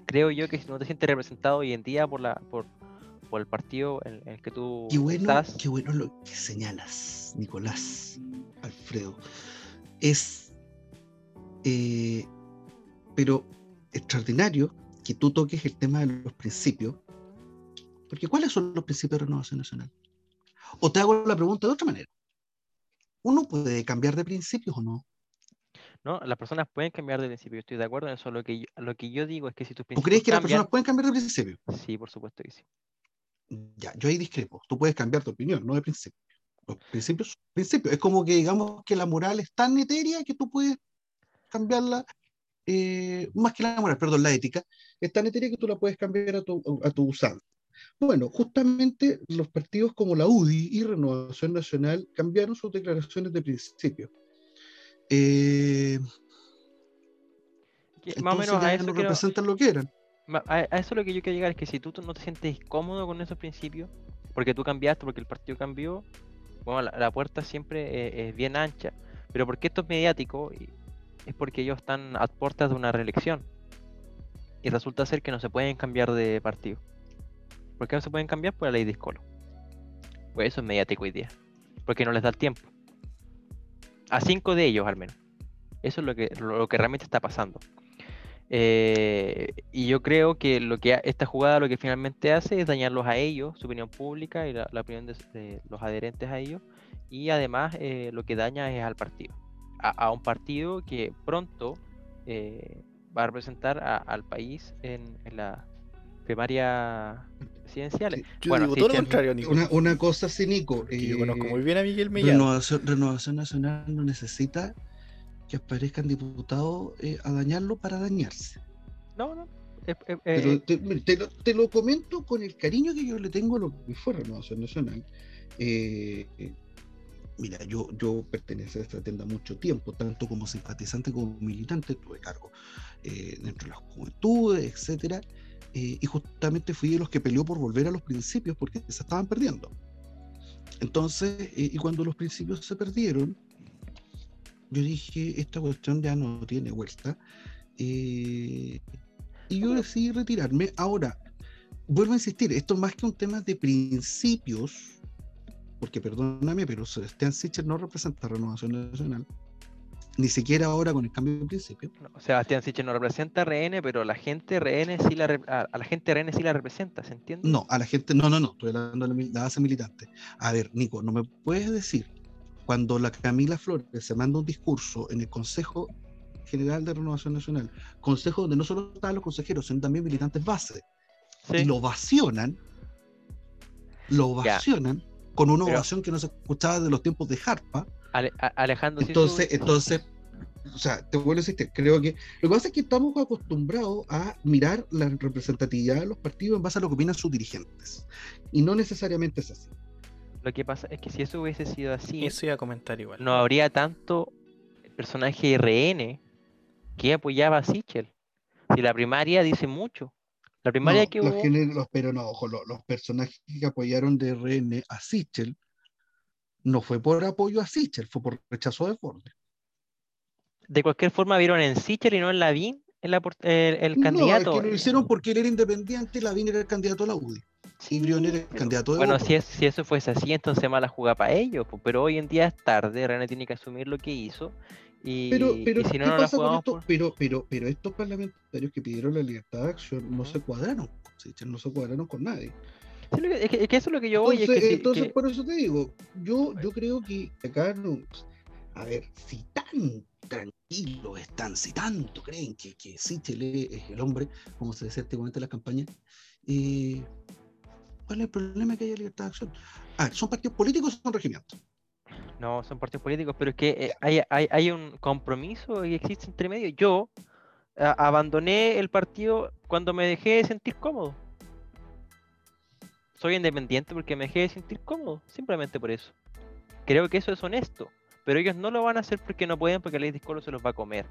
Creo yo que si no te sientes representado hoy en día por la por, por el partido en, en el que tú Qué bueno, estás, qué bueno lo que señalas, Nicolás, Alfredo. Es, eh, pero extraordinario que tú toques el tema de los principios, porque ¿cuáles son los principios de renovación nacional? O te hago la pregunta de otra manera. ¿Uno puede cambiar de principios o no? ¿no? Las personas pueden cambiar de principio, yo estoy de acuerdo en eso. Lo que yo, lo que yo digo es que si tus ¿Tú principios crees que las personas pueden cambiar de principio? sí, por supuesto que sí. Ya, yo ahí discrepo. Tú puedes cambiar de opinión, no de principio. Los principios son principios. Es como que digamos que la moral es tan etérea que tú puedes cambiarla, eh, más que la moral, perdón, la ética, es tan etérea que tú la puedes cambiar a tu, a tu usanza. Bueno, justamente los partidos como la UDI y Renovación Nacional cambiaron sus declaraciones de principio. Eh, Que más o menos a eso no representan lo que eran. A, a eso lo que yo quiero llegar es que si tú no te sientes cómodo con esos principios, porque tú cambiaste, porque el partido cambió, bueno, la, la puerta siempre eh, es bien ancha. Pero porque esto es mediático, y- es porque ellos están a puertas de una reelección. Y resulta ser que no se pueden cambiar de partido. ¿Por qué no se pueden cambiar? Por la ley de Escolo. Pues eso es mediático hoy día. Porque no les da el tiempo. A cinco de ellos al menos. Eso es lo que, lo, que realmente está pasando. Eh, y yo creo que lo que esta jugada lo que finalmente hace es dañarlos a ellos, su opinión pública y la, opinión de, los adherentes a ellos. Y además eh, lo que daña es al partido. A, un partido que pronto eh, va a representar al país en la, primarias presidenciales. Yo Bueno, digo sí, todo lo contrario, Nico. Una, una cosa sí, Nico. Que yo eh, conozco muy bien a Miguel Mellado. Renovación, Renovación Nacional no necesita que aparezcan diputados eh, a dañarlo para dañarse. No, no. Pero eh, te, lo, te lo comento con el cariño que yo le tengo a lo que fue Renovación Nacional. Eh, eh, mira, yo, yo pertenecía a esta tienda mucho tiempo, tanto como simpatizante como militante, tuve cargo eh, dentro de las juventudes, etcétera. Eh, y justamente fui de los que peleó por volver a los principios porque se estaban perdiendo. Entonces, eh, y cuando los principios se perdieron, yo dije, esta cuestión ya no tiene vuelta. eh, y yo decidí retirarme. Ahora, vuelvo a insistir, esto más que un tema de principios, porque perdóname, pero Sebastián Sichel no representa Renovación Nacional, ni siquiera ahora con el cambio de principio. no, Sebastián Sichel no representa a RN, pero la gente RN sí la a, a la gente RN sí la representa, ¿se entiende? No, a la gente, no, no, no, estoy hablando de la, base militante. A ver, Nico, no me puedes decir cuando la Camila Flores se manda un discurso en el Consejo General de Renovación Nacional, consejo donde no solo estaban los consejeros, sino también militantes base, Sí. y lo ovacionan, lo Ya. ovacionan con una Pero- ovación que no se escuchaba de los tiempos de Harpa. Ale- a- Alejandro Entonces, entonces, o sea, te vuelvo a insistir, creo que lo que pasa es que estamos acostumbrados a mirar la representatividad de los partidos en base a lo que opinan sus dirigentes. Y no necesariamente es así. lo que pasa es que si eso hubiese sido así, Eso iba a comentar igual. no habría tanto personaje RN que apoyaba a Sichel. Si la primaria dice mucho. La primaria No, que los hubo, los- pero no, ojo, lo- los, personajes que apoyaron de RN a Sichel no fue por apoyo a Sichel, fue por rechazo de Ford. de cualquier forma vieron en Sichel y no en Lavín el, el, el No, candidato. es que lo hicieron porque él era independiente, Lavín era el candidato a la UDI. Sí, y Brion era el pero- candidato de Bueno, si, es- si eso fuese así, entonces mala jugada para ellos. Pero hoy en día es tarde, René tiene que asumir lo que hizo. Y, Pero, pero y si ¿qué no, no la pasa con jugamos esto? por- Pero, pero, pero estos parlamentarios que pidieron la libertad de acción no se cuadraron con Sichel, no se cuadraron con nadie. Sí, es, que, es que eso es lo que yo voy. Entonces, es que si- entonces que- por eso te digo, yo, yo creo que acá no. A ver, si tan tranquilos están, si tanto creen que, que Sichel es es el hombre, como se decía antiguamente en la campaña, eh, ¿cuál es el problema que haya libertad de acción? Ah, ¿son partidos políticos o son regimientos? No, son partidos políticos, pero es que eh, hay, hay, hay un compromiso que existe entre medio. Yo a- abandoné el partido cuando me dejé de sentir cómodo. Soy independiente porque me dejé de sentir cómodo, simplemente por eso. Creo que eso es honesto, pero ellos no lo van a hacer porque no pueden, porque la ley de se los va a comer.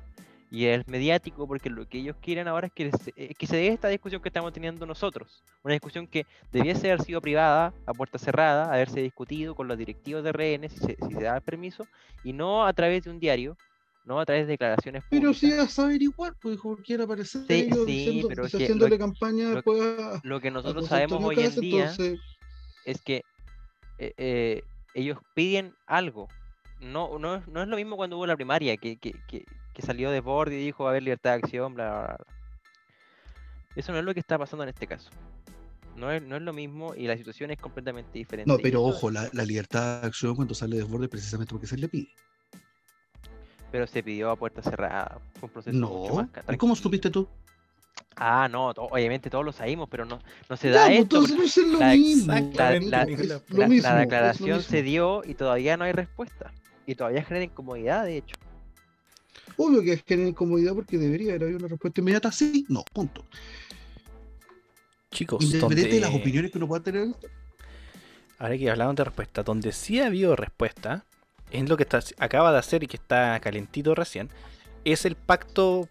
Y es mediático porque lo que ellos quieren ahora es que se, eh, que se dé esta discusión que estamos teniendo nosotros. Una discusión que debiese haber sido privada, a puerta cerrada, haberse discutido con los directivos de RN si se, si se da el permiso, y no a través de un diario, no a través de declaraciones Pero públicas. sí a saber igual, pues quiere aparecer Sí, ellos sí, diciendo, pero haciéndole lo- campaña lo- después a, Lo que nosotros sabemos hoy en día entonces, es que eh, eh, ellos piden algo. No, no, es- no es lo mismo cuando hubo la primaria, que, que, que, que salió de borde y dijo, a ver, libertad de acción, bla, bla, bla. Eso no es lo que está pasando en este caso. No es, no es lo mismo y la situación es completamente diferente. No, pero ojo, la, la libertad de acción cuando sale de borde precisamente porque se le pide. Pero se pidió a puerta cerrada. Fue un proceso mucho No, más ¿y ¿cómo supiste tú? Ah, no, to- obviamente todos lo sabemos, pero no, no se Ya, da pues, esto. entonces no es lo la- mismo. exactamente, la- es lo La, declaración se dio y todavía no hay respuesta. Y todavía genera incomodidad, de hecho. Obvio que genera incomodidad porque debería haber una respuesta inmediata. Sí, no, punto. Chicos, Independiente de las donde- opiniones que uno pueda tener. Ahora que hablamos de respuesta, donde sí ha habido respuesta, es lo que está, acaba de hacer y que está calentito recién, es el pacto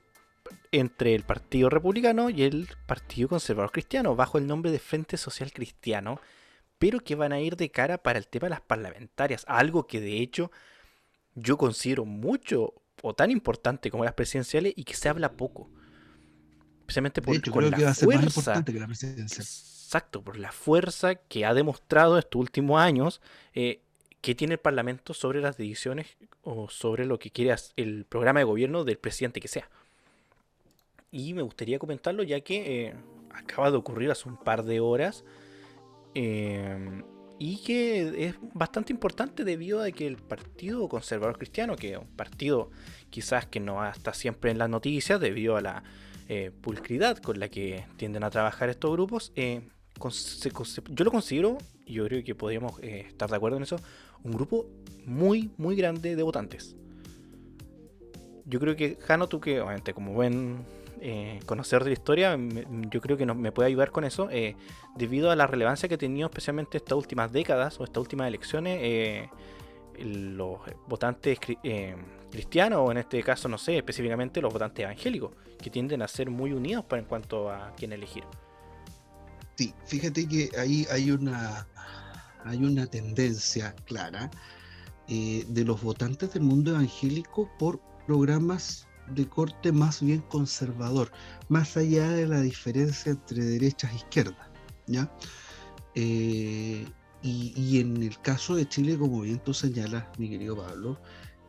entre el Partido Republicano y el Partido Conservador Cristiano, bajo el nombre de Frente Social Cristiano, pero que van a ir de cara para el tema de las parlamentarias, algo que de hecho yo considero mucho o tan importante como las presidenciales y que se habla poco. Especialmente por De hecho, con creo la que va a ser más fuerza importante que la presidencia. Exacto, por la fuerza que ha demostrado estos últimos años eh, que tiene el Parlamento sobre las decisiones o sobre lo que quiere el programa de gobierno del presidente que sea. Y me gustaría comentarlo ya que eh, acaba de ocurrir hace un par de horas eh, y que es bastante importante debido a que el Partido Conservador Cristiano, que es un partido quizás que no está siempre en las noticias debido a la pulcridad con la que tienden a trabajar estos grupos, yo lo considero, yo creo que podríamos estar de acuerdo en eso, un grupo muy, muy grande de votantes. Yo creo que, Jano, tú que obviamente como buen eh, conocer de la historia, yo creo que me puede ayudar con eso, eh, debido a la relevancia que ha tenido especialmente estas últimas décadas o estas últimas elecciones, eh, los votantes cristianos, o en este caso, no sé, específicamente los votantes evangélicos, que tienden a ser muy unidos en cuanto a quién elegir. Sí, fíjate que ahí hay una, hay una tendencia clara de los votantes del mundo evangélico por programas de corte más bien conservador, más allá de la diferencia entre derechas e izquierdas. ¿ya? Eh, y, en el caso de Chile, como bien tú señalas, mi querido Pablo,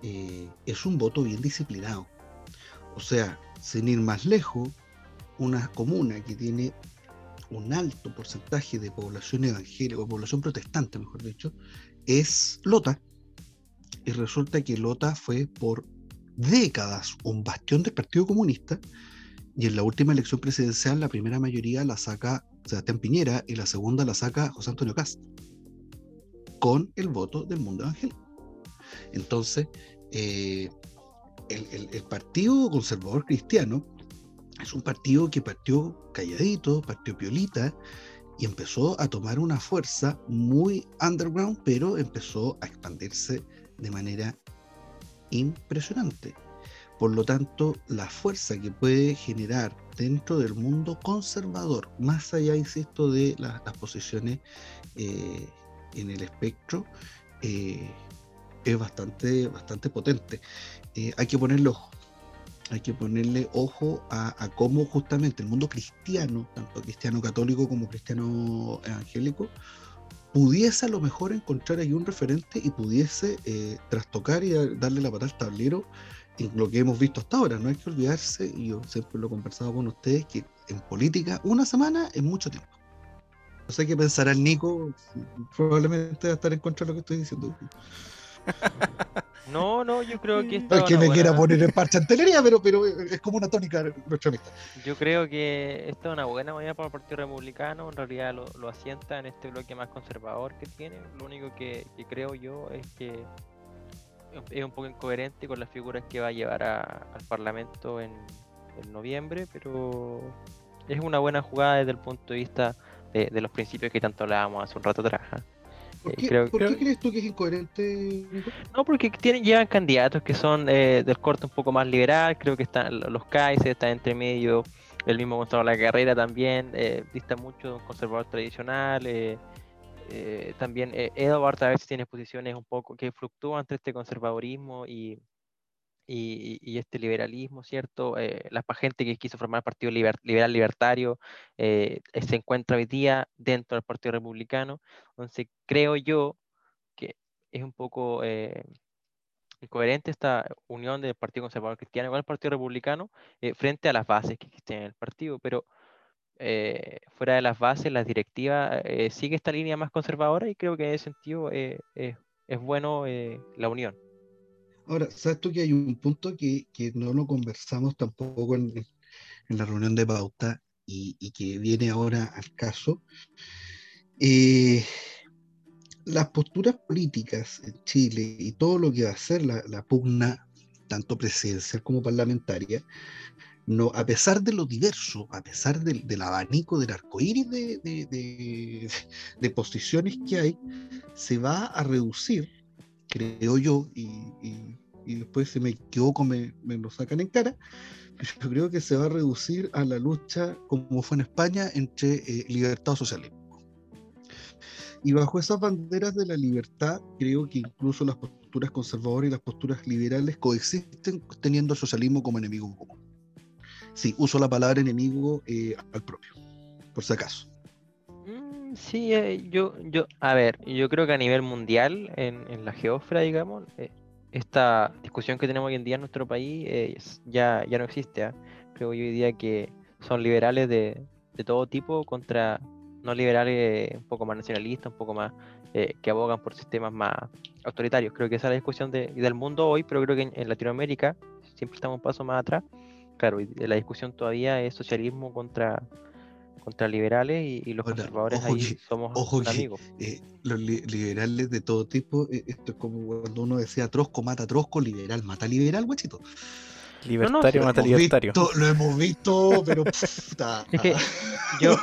eh, es un voto bien disciplinado. O sea, sin ir más lejos, una comuna que tiene un alto porcentaje de población evangélica, o población protestante, mejor dicho, es Lota. Y resulta que Lota fue por décadas un bastión del Partido Comunista y en la última elección presidencial la primera mayoría la saca Sebastián Piñera y la segunda la saca José Antonio Cast con el voto del mundo evangélico. Entonces, eh, el, Partido Conservador Cristiano es un partido que partió calladito, partió piolita y empezó a tomar una fuerza muy underground, pero empezó a expandirse de manera impresionante. Por lo tanto, la fuerza que puede generar dentro del mundo conservador, más allá, insisto, de las posiciones eh, en el espectro, eh, es bastante, bastante potente. Eh, hay que ponerlo hay que ponerle ojo a, a, cómo justamente el mundo cristiano, tanto cristiano católico como cristiano evangélico, pudiese a lo mejor encontrar ahí un referente y pudiese eh, trastocar y darle la pata al tablero en lo que hemos visto hasta ahora. No hay que olvidarse, y yo siempre lo he conversado con ustedes, que en política una semana es mucho tiempo. No sé qué pensará el Nico, probablemente va a estar en contra de lo que estoy diciendo. <laughs> No, no, yo creo que No es que me quiera poner en parcha antelería, pero, pero es como una tónica nuestra amistad. Yo creo que esta es una buena manera para el Partido Republicano, en realidad lo, asienta en este bloque más conservador que tiene. Lo único que, creo yo es que es un poco incoherente con las figuras que va a llevar al Parlamento en, noviembre, pero es una buena jugada desde el punto de vista de, los principios que tanto hablábamos hace un rato atrás. ¿ah? ¿Por qué, crees tú que es incoherente? No, porque tienen, llevan candidatos que son eh, del corte un poco más liberal, creo que están los Kaiser, están entre medio, el mismo Gonzalo La Carrera también, eh, dista mucho de un conservador tradicional, eh, eh también Edward a veces tiene posiciones un poco que fluctúan entre este conservadorismo y, y, este liberalismo, ¿cierto? Eh, la gente que quiso formar el Partido Liberal Libertario eh, se encuentra hoy día dentro del Partido Republicano. Entonces, creo yo que es un poco eh, incoherente esta unión del Partido Conservador Cristiano con el Partido Republicano frente a las bases que existen en el partido, pero fuera de las bases, las directivas, sigue esta línea más conservadora y creo que en ese sentido es bueno la unión. Ahora, ¿sabes tú que hay un punto que, no lo conversamos tampoco en, la reunión de pauta y, que viene ahora al caso? Eh, las posturas políticas en Chile y todo lo que va a ser la, pugna, tanto presidencial como parlamentaria, no, a pesar de lo diverso, a pesar del, abanico del arcoíris de, de, posiciones que hay, se va a reducir creo yo, y, después si me equivoco me, lo sacan en cara, yo creo que se va a reducir a la lucha, como fue en España, entre eh, libertad o socialismo. Y bajo esas banderas de la libertad, creo que incluso las posturas conservadoras y las posturas liberales coexisten teniendo el socialismo como enemigo común. Sí, uso la palabra enemigo eh, al propio, por si acaso. Sí, eh, yo, yo, a ver, yo creo que a nivel mundial, en, la geofra, digamos, eh, esta discusión que tenemos hoy en día en nuestro país eh, ya, ya no existe. ¿ah? Creo yo hoy día que son liberales de, todo tipo contra no liberales un poco más nacionalistas, un poco más que abogan por sistemas más autoritarios. Creo que esa es la discusión del mundo hoy, pero creo que en, Latinoamérica siempre estamos un paso más atrás. claro, la discusión todavía es socialismo contra, contra liberales y, y los Ahora, conservadores ojo ahí que- somos ojo que- amigos. Eh, los li- liberales de todo tipo, eh, esto es como cuando uno decía Trosco mata a Trosco, liberal mata a liberal, guachito. Libertario Lo mata hemos libertario. visto, lo hemos visto, pero puta. <laughs> Es que yo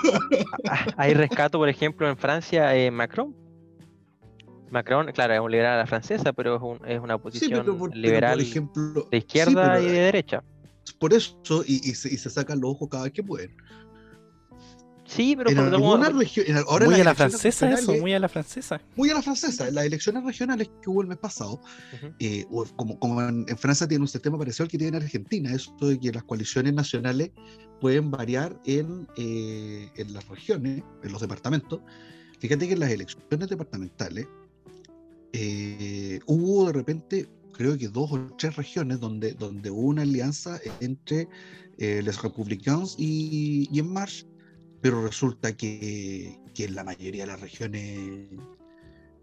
ahí rescato, por ejemplo, en Francia, eh, Macron. Macron, claro, es un liberal a la francesa, pero es, un- es una Sí, posición pero por, pero liberal por ejemplo, de sí, izquierda pero, y de derecha. por eso, y, y se, y se sacan los ojos cada vez que pueden. Sí, pero En ahora en muy a la francesa eso, muy a la francesa. muy a la francesa. En las elecciones regionales que hubo el mes pasado, eh, como, como en, en Francia tiene un sistema parecido al que tiene en Argentina, eso de que las coaliciones nacionales pueden variar en, eh, en las regiones, en los departamentos. Fíjate que en las elecciones departamentales eh, hubo de repente, creo que dos o tres regiones donde, donde hubo una alianza entre eh, los republicanos y, y En Marche, pero resulta que, en la mayoría de las regiones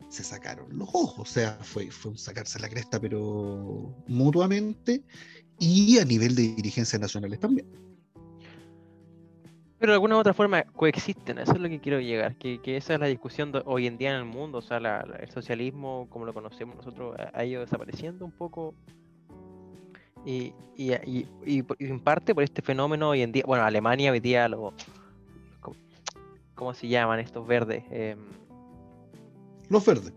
se sacaron los ojos, o sea, fue, un sacarse la cresta, pero mutuamente y a nivel de dirigencias nacionales también. Pero de alguna u otra forma coexisten, eso es lo que quiero llegar, que, esa es la discusión hoy en día en el mundo, o sea, el socialismo como lo conocemos nosotros ha, ido desapareciendo un poco y, y, y en parte por este fenómeno hoy en día, bueno, Alemania hoy día lo... ¿Cómo, se llaman estos verdes? Em, Los verdes.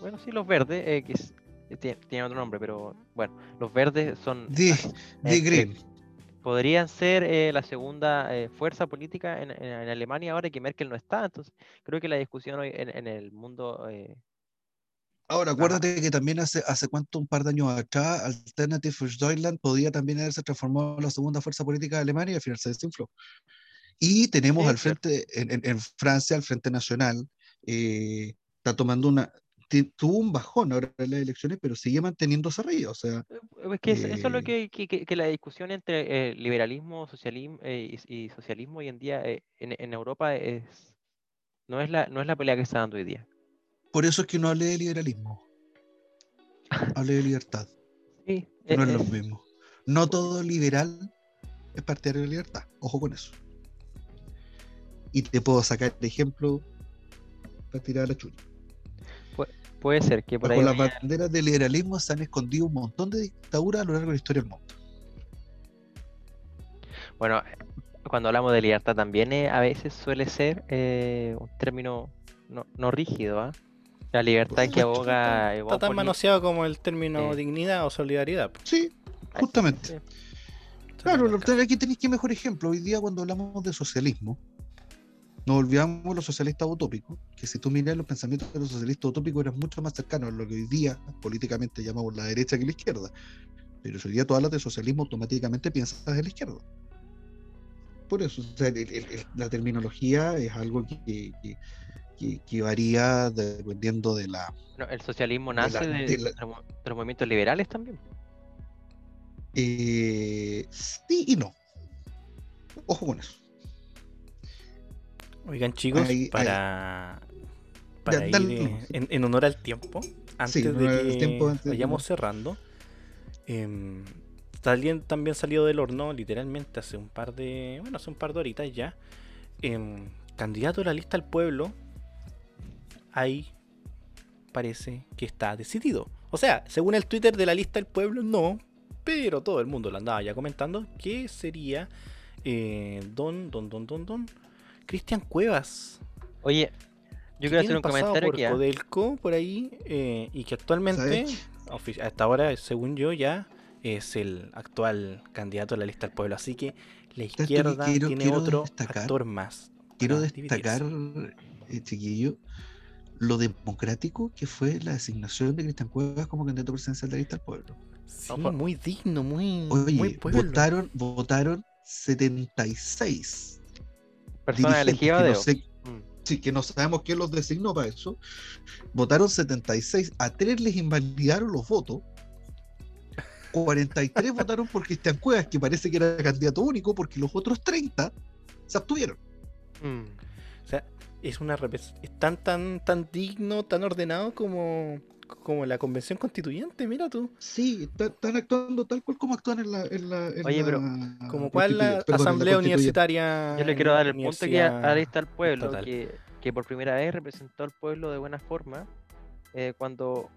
bueno, sí, los verdes, eh, que es- eh, tie- tienen otro nombre, pero bueno, los verdes son... De, ah, eh, Green. podrían ser eh, la segunda fuerza política en, en- en Alemania ahora que Merkel no está. Entonces, creo que la discusión hoy en, en el mundo. Ahora, acuérdate que también hace, hace cuánto, un par de años atrás, Alternative für Deutschland podía también haberse transformado en la segunda fuerza política de Alemania y al final se desinfló. Y tenemos Sí, al frente, en, en- en Francia, al Frente Nacional, eh, está tomando una, tuvo un bajón ahora en las elecciones, pero sigue manteniéndose arriba. O sea, es que es- eso es lo Eh, que, que- que- la discusión entre eh, liberalismo socialismo, y, y socialismo hoy en día eh, en, en Europa es no es, la, no es la pelea que está dando hoy día. por eso es que no hablé de liberalismo, hablé de libertad, <laughs> Sí, no eh, es lo es- mismo. No todo liberal es partidario de libertad, ojo con eso. Y te puedo sacar de ejemplo para tirar a la chucha. puede ser que por ahí. Bajo las vaya- banderas del liberalismo se han escondido un montón de dictaduras a lo largo de la historia del mundo. Bueno, cuando hablamos de libertad también eh, a veces suele ser eh, un término no, no rígido, ¿ah? La libertad que supuesto, aboga Está tan Evópolis, manoseado como el término Sí. dignidad o solidaridad. Sí, Ay, justamente. sí. Claro, lo- aquí tenéis que mejor ejemplo. Hoy día cuando hablamos de socialismo, nos olvidamos los socialistas utópicos, que si tú miras los pensamientos de los socialistas utópicos eran mucho más cercanos a lo que hoy día políticamente llamamos la derecha que la izquierda. Pero si hoy día tú hablas de socialismo, automáticamente piensas de la izquierda. Por eso, o sea, el- el- el- la terminología es algo que, que- que- que varía dependiendo de la, Bueno, el socialismo de la- nace la- de los movimientos liberales también. Eh, sí y no. Ojo con eso. Oigan, chicos, Ahí- ahí. para, para ir eh, en, en honor al tiempo, antes Sí, de que tiempo, antes vayamos cerrando, em, también, también salió del horno, literalmente, hace un par de, bueno, hace un par de horitas ya, em, candidato a la lista al pueblo, ahí parece que está decidido. O sea, según el Twitter de la lista del pueblo, no, pero todo el mundo lo andaba ya comentando, que sería eh, don, don, don, don, don, Cristian Cuevas. Oye, yo que quiero hacer un pasado comentario por aquí. ¿ah? Codelco, por ahí, eh, y que actualmente, hasta ahora, según yo, ya es el actual candidato a la lista del pueblo. Así que la que izquierda quiero- tiene quiero otro destacar- actor más. Quiero destacar, eh, chiquillo, lo democrático que fue la designación de Cristian Cuevas como candidato presidencial de la lista del pueblo. Sí, Ojo. muy digno, muy, Oye, muy pueblo. votaron, votaron 76 De no, sé- Mm. sí, que no sabemos quién los designó para eso. Votaron 76, a tres les invalidaron los votos. 43 votaron por Cristian Cuevas, que parece que era candidato único, porque los otros 30 se abstuvieron. Mm. O sea, es una es tan tan tan digno, tan ordenado como como la convención constituyente, mira tú. Sí, está- están actuando tal cual como actúan en la. En la en Oye, pero la Como cuál la perdón, asamblea universitaria. Yo le quiero dar el punto que ahí está el pueblo, que, que por primera vez representó al pueblo de buena forma, eh, cuando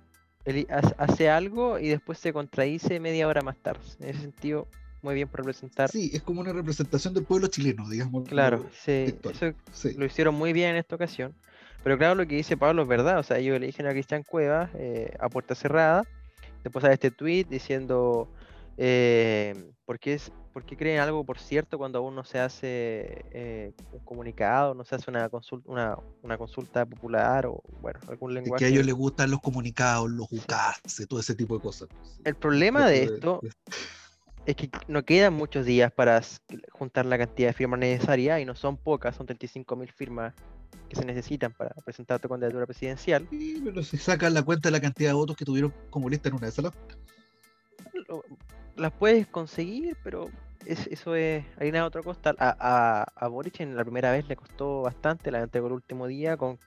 él ha- hace algo y después se contradice media hora más tarde. En ese sentido, muy bien por representar. Sí, es como una representación del pueblo chileno, digamos. Claro, textual. eso Sí. lo hicieron muy bien en esta ocasión. Pero claro, lo que dice Pablo es verdad. O sea, ellos eligen a Cristian Cuevas eh, a puerta cerrada. Después sale este tweet diciendo eh, ¿por, qué es, ¿por qué creen algo por cierto cuando aún no se hace eh, un comunicado, no se hace una consulta, una, una consulta popular o bueno, algún Es lenguaje? que a ellos les gustan los comunicados, los UCAS, todo ese tipo de cosas. El problema de esto es que no quedan muchos días para juntar la cantidad de firmas necesaria y no son pocas, son 35.000 firmas que se necesitan para presentar tu candidatura presidencial. Sí, pero si sacan la cuenta de la cantidad de votos que tuvieron como lista en una de esas. las- puedes conseguir, pero es- eso es harina de otro costal. A, a, a Boric en la primera vez le costó bastante, la entregó el último día con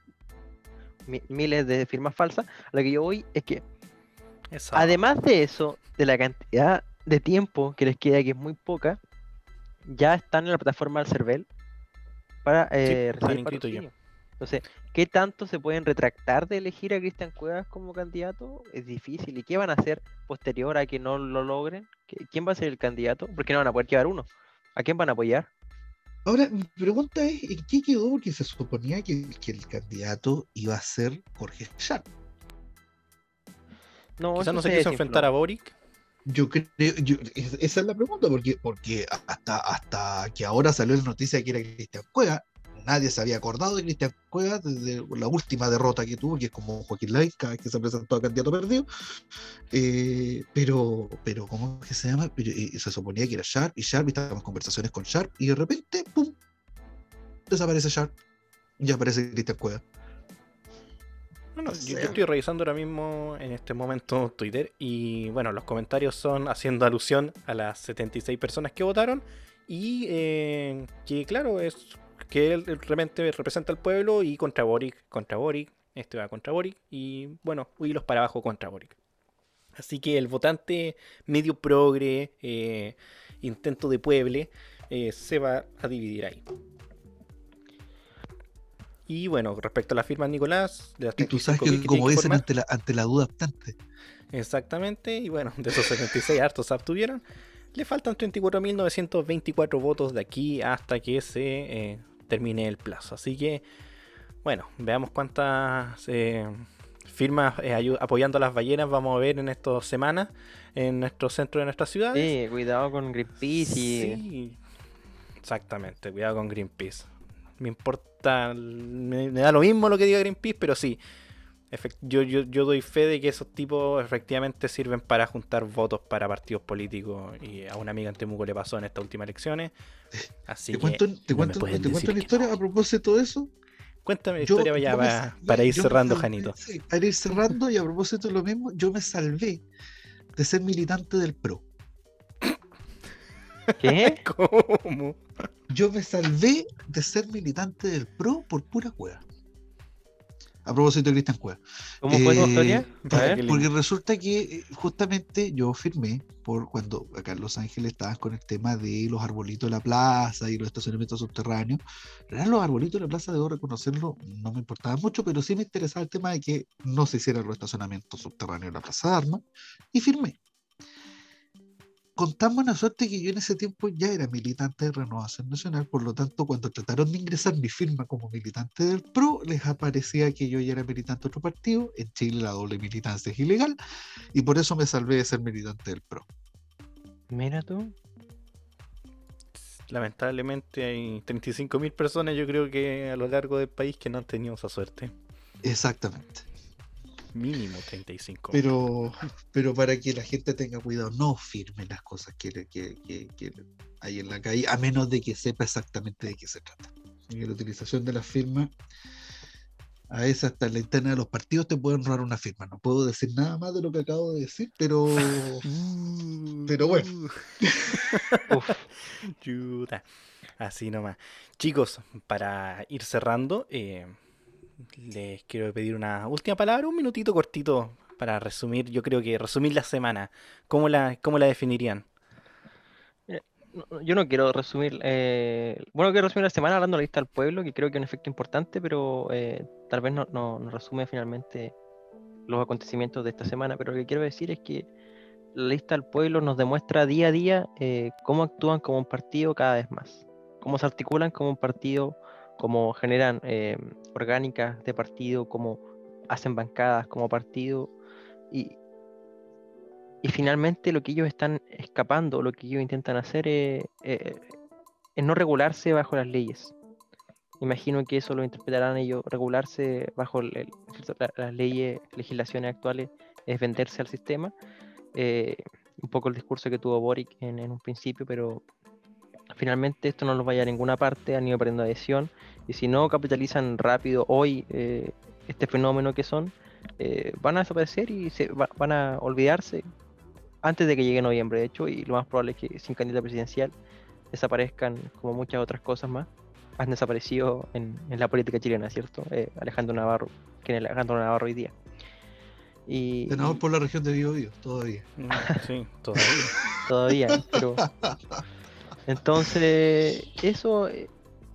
mi- miles de firmas falsas. A lo que yo voy es que, Eso. además de eso, de la cantidad de tiempo que les queda, que es muy poca, ya están en la plataforma del CERVEL para eh, están ya. patrocinio. Entonces, ¿qué tanto se pueden retractar de elegir a Cristian Cuevas como candidato? Es difícil. ¿Y qué van a hacer posterior a que no lo logren? ¿Qué- ¿Quién va a ser el candidato? Porque no van a poder llevar uno. ¿A quién van a apoyar? Ahora, mi pregunta es, ¿en qué quedó? Porque se suponía que, que el candidato iba a ser Jorge Sharp. No, Quizás no se se quiso enfrentar a. Boric. Yo creo, yo- es- esa es la pregunta, porque, porque hasta, hasta que ahora salió la noticia de que era Cristian Cueva, nadie se había acordado de Cristian Cueva desde la última derrota que tuvo, que es como Joaquín Lai, cada vez que se presentó a candidato perdido. Eh, pero, pero, ¿cómo es que se llama? Pero, eh, se suponía que era Sharp, y Sharp, y estábamos conversaciones con Sharp, y de repente, ¡pum! Desaparece Sharp, y aparece Cristian Cueva. Bueno, yo, estoy revisando ahora mismo en este momento Twitter y bueno, los comentarios son haciendo alusión a las 76 personas que votaron y eh, que claro, es que él realmente representa al pueblo y contra Boric, contra Boric, este va contra Boric y bueno, hilos para abajo contra Boric. Así que el votante medio progre, eh, intento de pueble, eh, se va a dividir ahí. Y bueno, respecto a la firma Nicolás, de las Y tú sabes 35.000 que, como dicen, ante la, ante la duda obstante. Exactamente, y bueno, de esos 76 hartos se obtuvieron. Le faltan 34.924 votos de aquí hasta que se eh, termine el plazo. Así que, bueno, veamos cuántas eh, firmas eh, apoyando a las ballenas vamos a ver en estas semanas en nuestro centro de nuestra ciudad. Sí, cuidado con Greenpeace y... Sí, exactamente, cuidado con Greenpeace. Me importa, me, me da lo mismo lo que diga Greenpeace, pero sí, yo, yo, yo doy fe de que esos tipos efectivamente sirven para juntar votos para partidos políticos y a una amiga en Temuco le pasó en estas últimas elecciones. <laughs> Así Te que cuento, te no cuento, te cuento que historia no. a propósito de eso. Cuéntame la historia yo para, ir cerrando, salvé- Janito. sí, para ir cerrando y a propósito de lo mismo, yo me salvé de ser militante del PRO. ¿Qué? <laughs> ¿Cómo? Yo me salvé de ser militante del PRO por pura cueva. A propósito de Cristian Cueva. ¿Cómo fue tu Eh, historia? Porque resulta que eh, justamente yo firmé por cuando acá en Los Ángeles estaban con el tema de los arbolitos de la plaza y los estacionamientos subterráneos. Eran los arbolitos de la plaza, debo reconocerlo, no me importaba mucho, pero sí me interesaba el tema de que no se hicieran los estacionamientos subterráneos en la plaza de armas y firmé. Con tan buena suerte que yo en ese tiempo ya era militante de Renovación Nacional, por lo tanto, cuando trataron de ingresar mi firma como militante del PRO, les aparecía que yo ya era militante de otro partido. En Chile la doble militancia es ilegal y por eso me salvé de ser militante del PRO. Mira tú. Lamentablemente hay 35.000 personas yo creo que a lo largo del país que no han tenido esa suerte. Exactamente. Mínimo 35. Pero, <laughs> pero para que la gente tenga cuidado, no firme las cosas que, que, que- que hay en la calle, a menos de que sepa exactamente de qué se trata. Y la utilización de las firmas, a veces hasta la interna de los partidos te pueden robar una firma. No puedo decir nada más de lo que acabo de decir, pero <laughs> Pero bueno. <laughs> Así nomás. Chicos, para ir cerrando, eh, les quiero pedir una última palabra, un minutito cortito para resumir, yo creo que resumir la semana, ¿cómo la, cómo la definirían? yo no quiero resumir, eh, bueno, quiero resumir la semana hablando de la lista del pueblo, que creo que es un efecto importante, pero eh, tal vez no, no, resume finalmente los acontecimientos de esta semana, pero lo que quiero decir es que la lista del pueblo nos demuestra día a día eh, cómo actúan como un partido cada vez más, cómo se articulan como un partido, cómo generan orgánicas de partido, cómo hacen bancadas como partido, y, y finalmente lo que ellos están escapando, lo que ellos intentan hacer es, eh, no regularse bajo las leyes. Imagino que eso lo interpretarán ellos, regularse bajo las leyes, legislaciones actuales, es venderse al sistema. Eh, un poco el discurso que tuvo Boric en, un principio, pero finalmente esto no los vaya a ninguna parte, han ido perdiendo adhesión, y si no capitalizan rápido hoy eh, este fenómeno que son, van a desaparecer y se van a olvidarse antes de que llegue noviembre, de hecho, y lo más probable es que sin candidato presidencial desaparezcan como muchas otras cosas más. Han desaparecido en, la política chilena, ¿cierto? Eh, Alejandro Navarro, quien es Alejandro Navarro hoy día. Y, Senador por la región de Biobío, todavía. Mm, sí, todavía. <laughs> todavía, pero... Entonces, eso,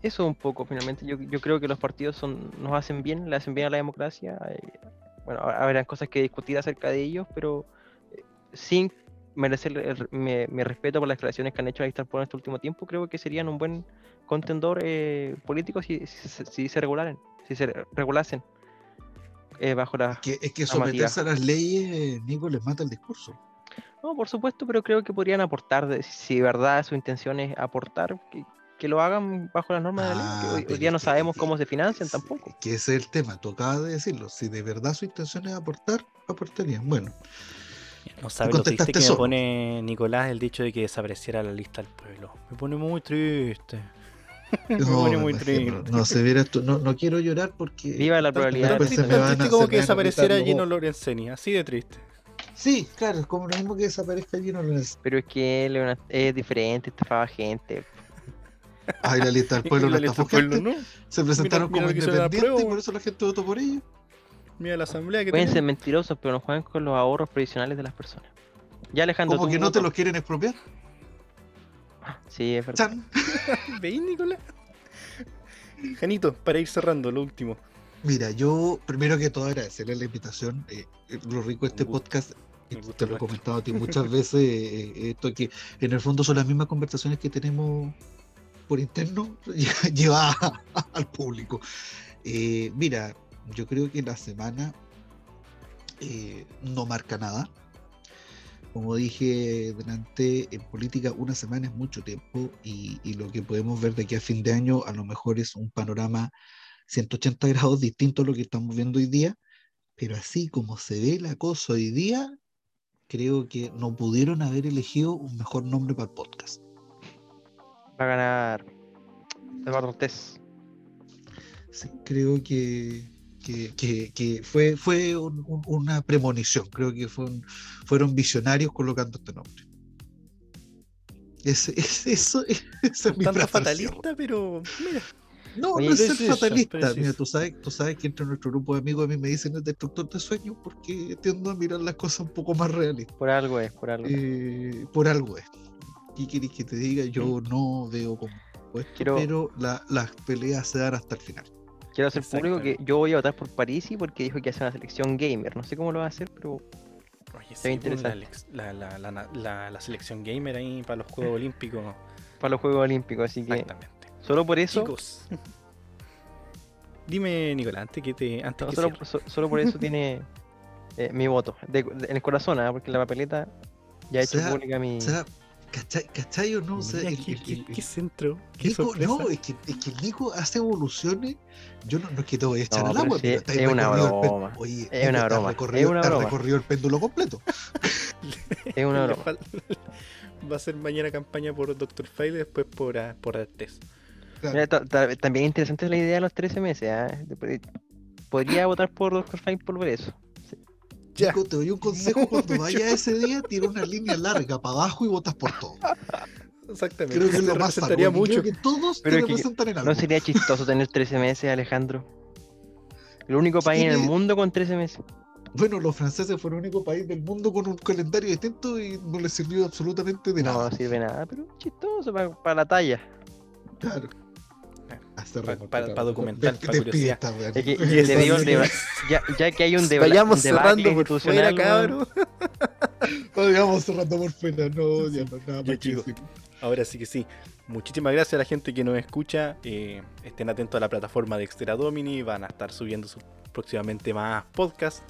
eso un poco, finalmente. Yo, yo creo que los partidos son, nos hacen bien, le hacen bien a la democracia. Eh, bueno, habrá cosas que discutir acerca de ellos, pero eh, sin merecer mi, respeto por las declaraciones que han hecho a por este último tiempo, creo que serían un buen contendor eh, político si, si, se regularan, si se regulasen eh, bajo la. Que, es que someterse a las leyes, eh, Nico, les mata el discurso. No, por supuesto, pero creo que podrían aportar, si de verdad su intención es aportar, que, lo hagan bajo las normas de la ley. Ah, hoy, día no sabemos cómo se financian tampoco. Que ese es el tema, tocaba de decirlo. Si de verdad su intención es aportar, aportarían. Bueno. No sabes lo triste que me pone Nicolás el dicho de que desapareciera la lista del pueblo. Me pone muy triste. <laughs> me pone muy triste. No, se viera esto. No, no quiero llorar porque. Viva la probabilidad. Es triste como que desapareciera Gino Lorenzeni, así de triste. Sí, claro, es como lo mismo que desaparezca Gino Lorenzeni. Pero es que él es, diferente, estafaba gente. Ay, la lista del <laughs> pueblo no estafó gente. ¿no? Se presentaron como independientes y por eso la gente votó por ellos. Mira la asamblea que Pueden ser mentirosos, pero no juegan con los ahorros previsionales de las personas. Ya Alejandro. ¿Cómo que no te los quieren expropiar? Sí, es verdad. <laughs> ¿Veis, Nicolás? Janito, para ir cerrando, lo último. Mira, yo primero que todo agradecerle la invitación. Eh, lo rico de este podcast, te lo he comentado a ti muchas <laughs> veces, eh, eh, esto que en el fondo son las mismas conversaciones que tenemos por interno, <laughs> lleva <laughs> al público. mira, yo creo que la semana eh, no marca nada. Como dije delante, en política una semana es mucho tiempo y, lo que podemos ver de aquí a fin de año a lo mejor es un panorama 180 grados distinto a lo que estamos viendo hoy día, pero así como se ve la cosa hoy día, creo que no pudieron haber elegido un mejor nombre para el podcast. Va a ganar Eduardo Tess. Sí, creo que que, fue, fue una premonición. Creo que fueron visionarios colocando este nombre. Es, es, eso <laughs> es, mi fatalista, pero mira. No, no es ser fatalista. Mira, tú sabes, tú sabes que entre nuestro grupo de amigos a mí me dicen el destructor de sueños porque tiendo a mirar las cosas un poco más realistas. Por algo es, por algo. Eh, por algo es. ¿Qué quieres que te diga? Yo no veo como pero las peleas se dan hasta el final. Quiero hacer público que yo voy a votar por Parisi porque dijo que hace una selección gamer. No sé cómo lo va a hacer, pero. Oye, sí, interesante. La, la, la, la, selección gamer ahí para los Juegos Olímpicos. Para los Juegos Olímpicos, así que. Exactamente. Solo por eso. Chicos. Dime, Nicolás, antes que te. Antes no, solo, solo, por eso tiene <laughs> eh, mi voto. en el corazón, ¿eh? porque la papeleta ya ha hecho pública mi. ¿Cachai, ¿Cachai, o no? O sea, ¿qué, centro? no, es que, es que el Nico hace evoluciones. Yo no, no es que te voy a echar al agua, pero, es una broma. Oye, es una broma. Recorrido, es una broma. recorrido el péndulo completo. <laughs> es una broma. <laughs> Va a ser mañana campaña por Dr. File y después por, uh, por Artes. También interesante la idea de los 13 meses. ¿eh? Podría votar por Dr. File por ver eso te doy un consejo cuando <laughs> vayas ese día, tira una línea larga para abajo y votas por todo. Exactamente. Creo que es lo más mucho. que todos Pero te representan en algo. No sería chistoso tener 13 meses, Alejandro. El único país en el mundo con 13 meses. Bueno, los franceses fueron el único país del mundo con un calendario distinto y no les sirvió absolutamente de nada. no sirve nada, pero chistoso para la talla. Claro. Hasta Pa- remoto, pa- claro. pa documentar, Des- pa despide curiosidad. esta wea. Es que Y le eso dio un sí. deba- ya, ya que hay un, deba- Vayamos un debate cerrando por fuera, cabrón. <laughs> Vayamos cerrando por fuera, no, ya no, nada Ya, más que chicos. decir. Ahora sí que sí. Muchísimas gracias a la gente que nos escucha. eh, estén atentos a la plataforma de Extera Domini. Van a estar subiendo su- próximamente más podcasts.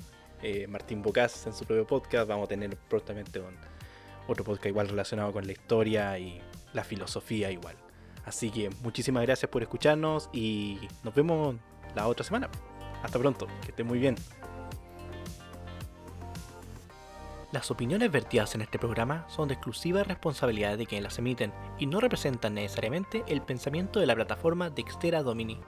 Eh, Martín Bocas en su propio podcast. Vamos a tener prontamente un- otro podcast igual relacionado con la historia y la filosofía igual. Así que muchísimas gracias por escucharnos y nos vemos la otra semana. Hasta pronto, que estén muy bien. Las opiniones vertidas en este programa son de exclusiva responsabilidad de quienes las emiten y no representan necesariamente el pensamiento de la plataforma Dextera Domini.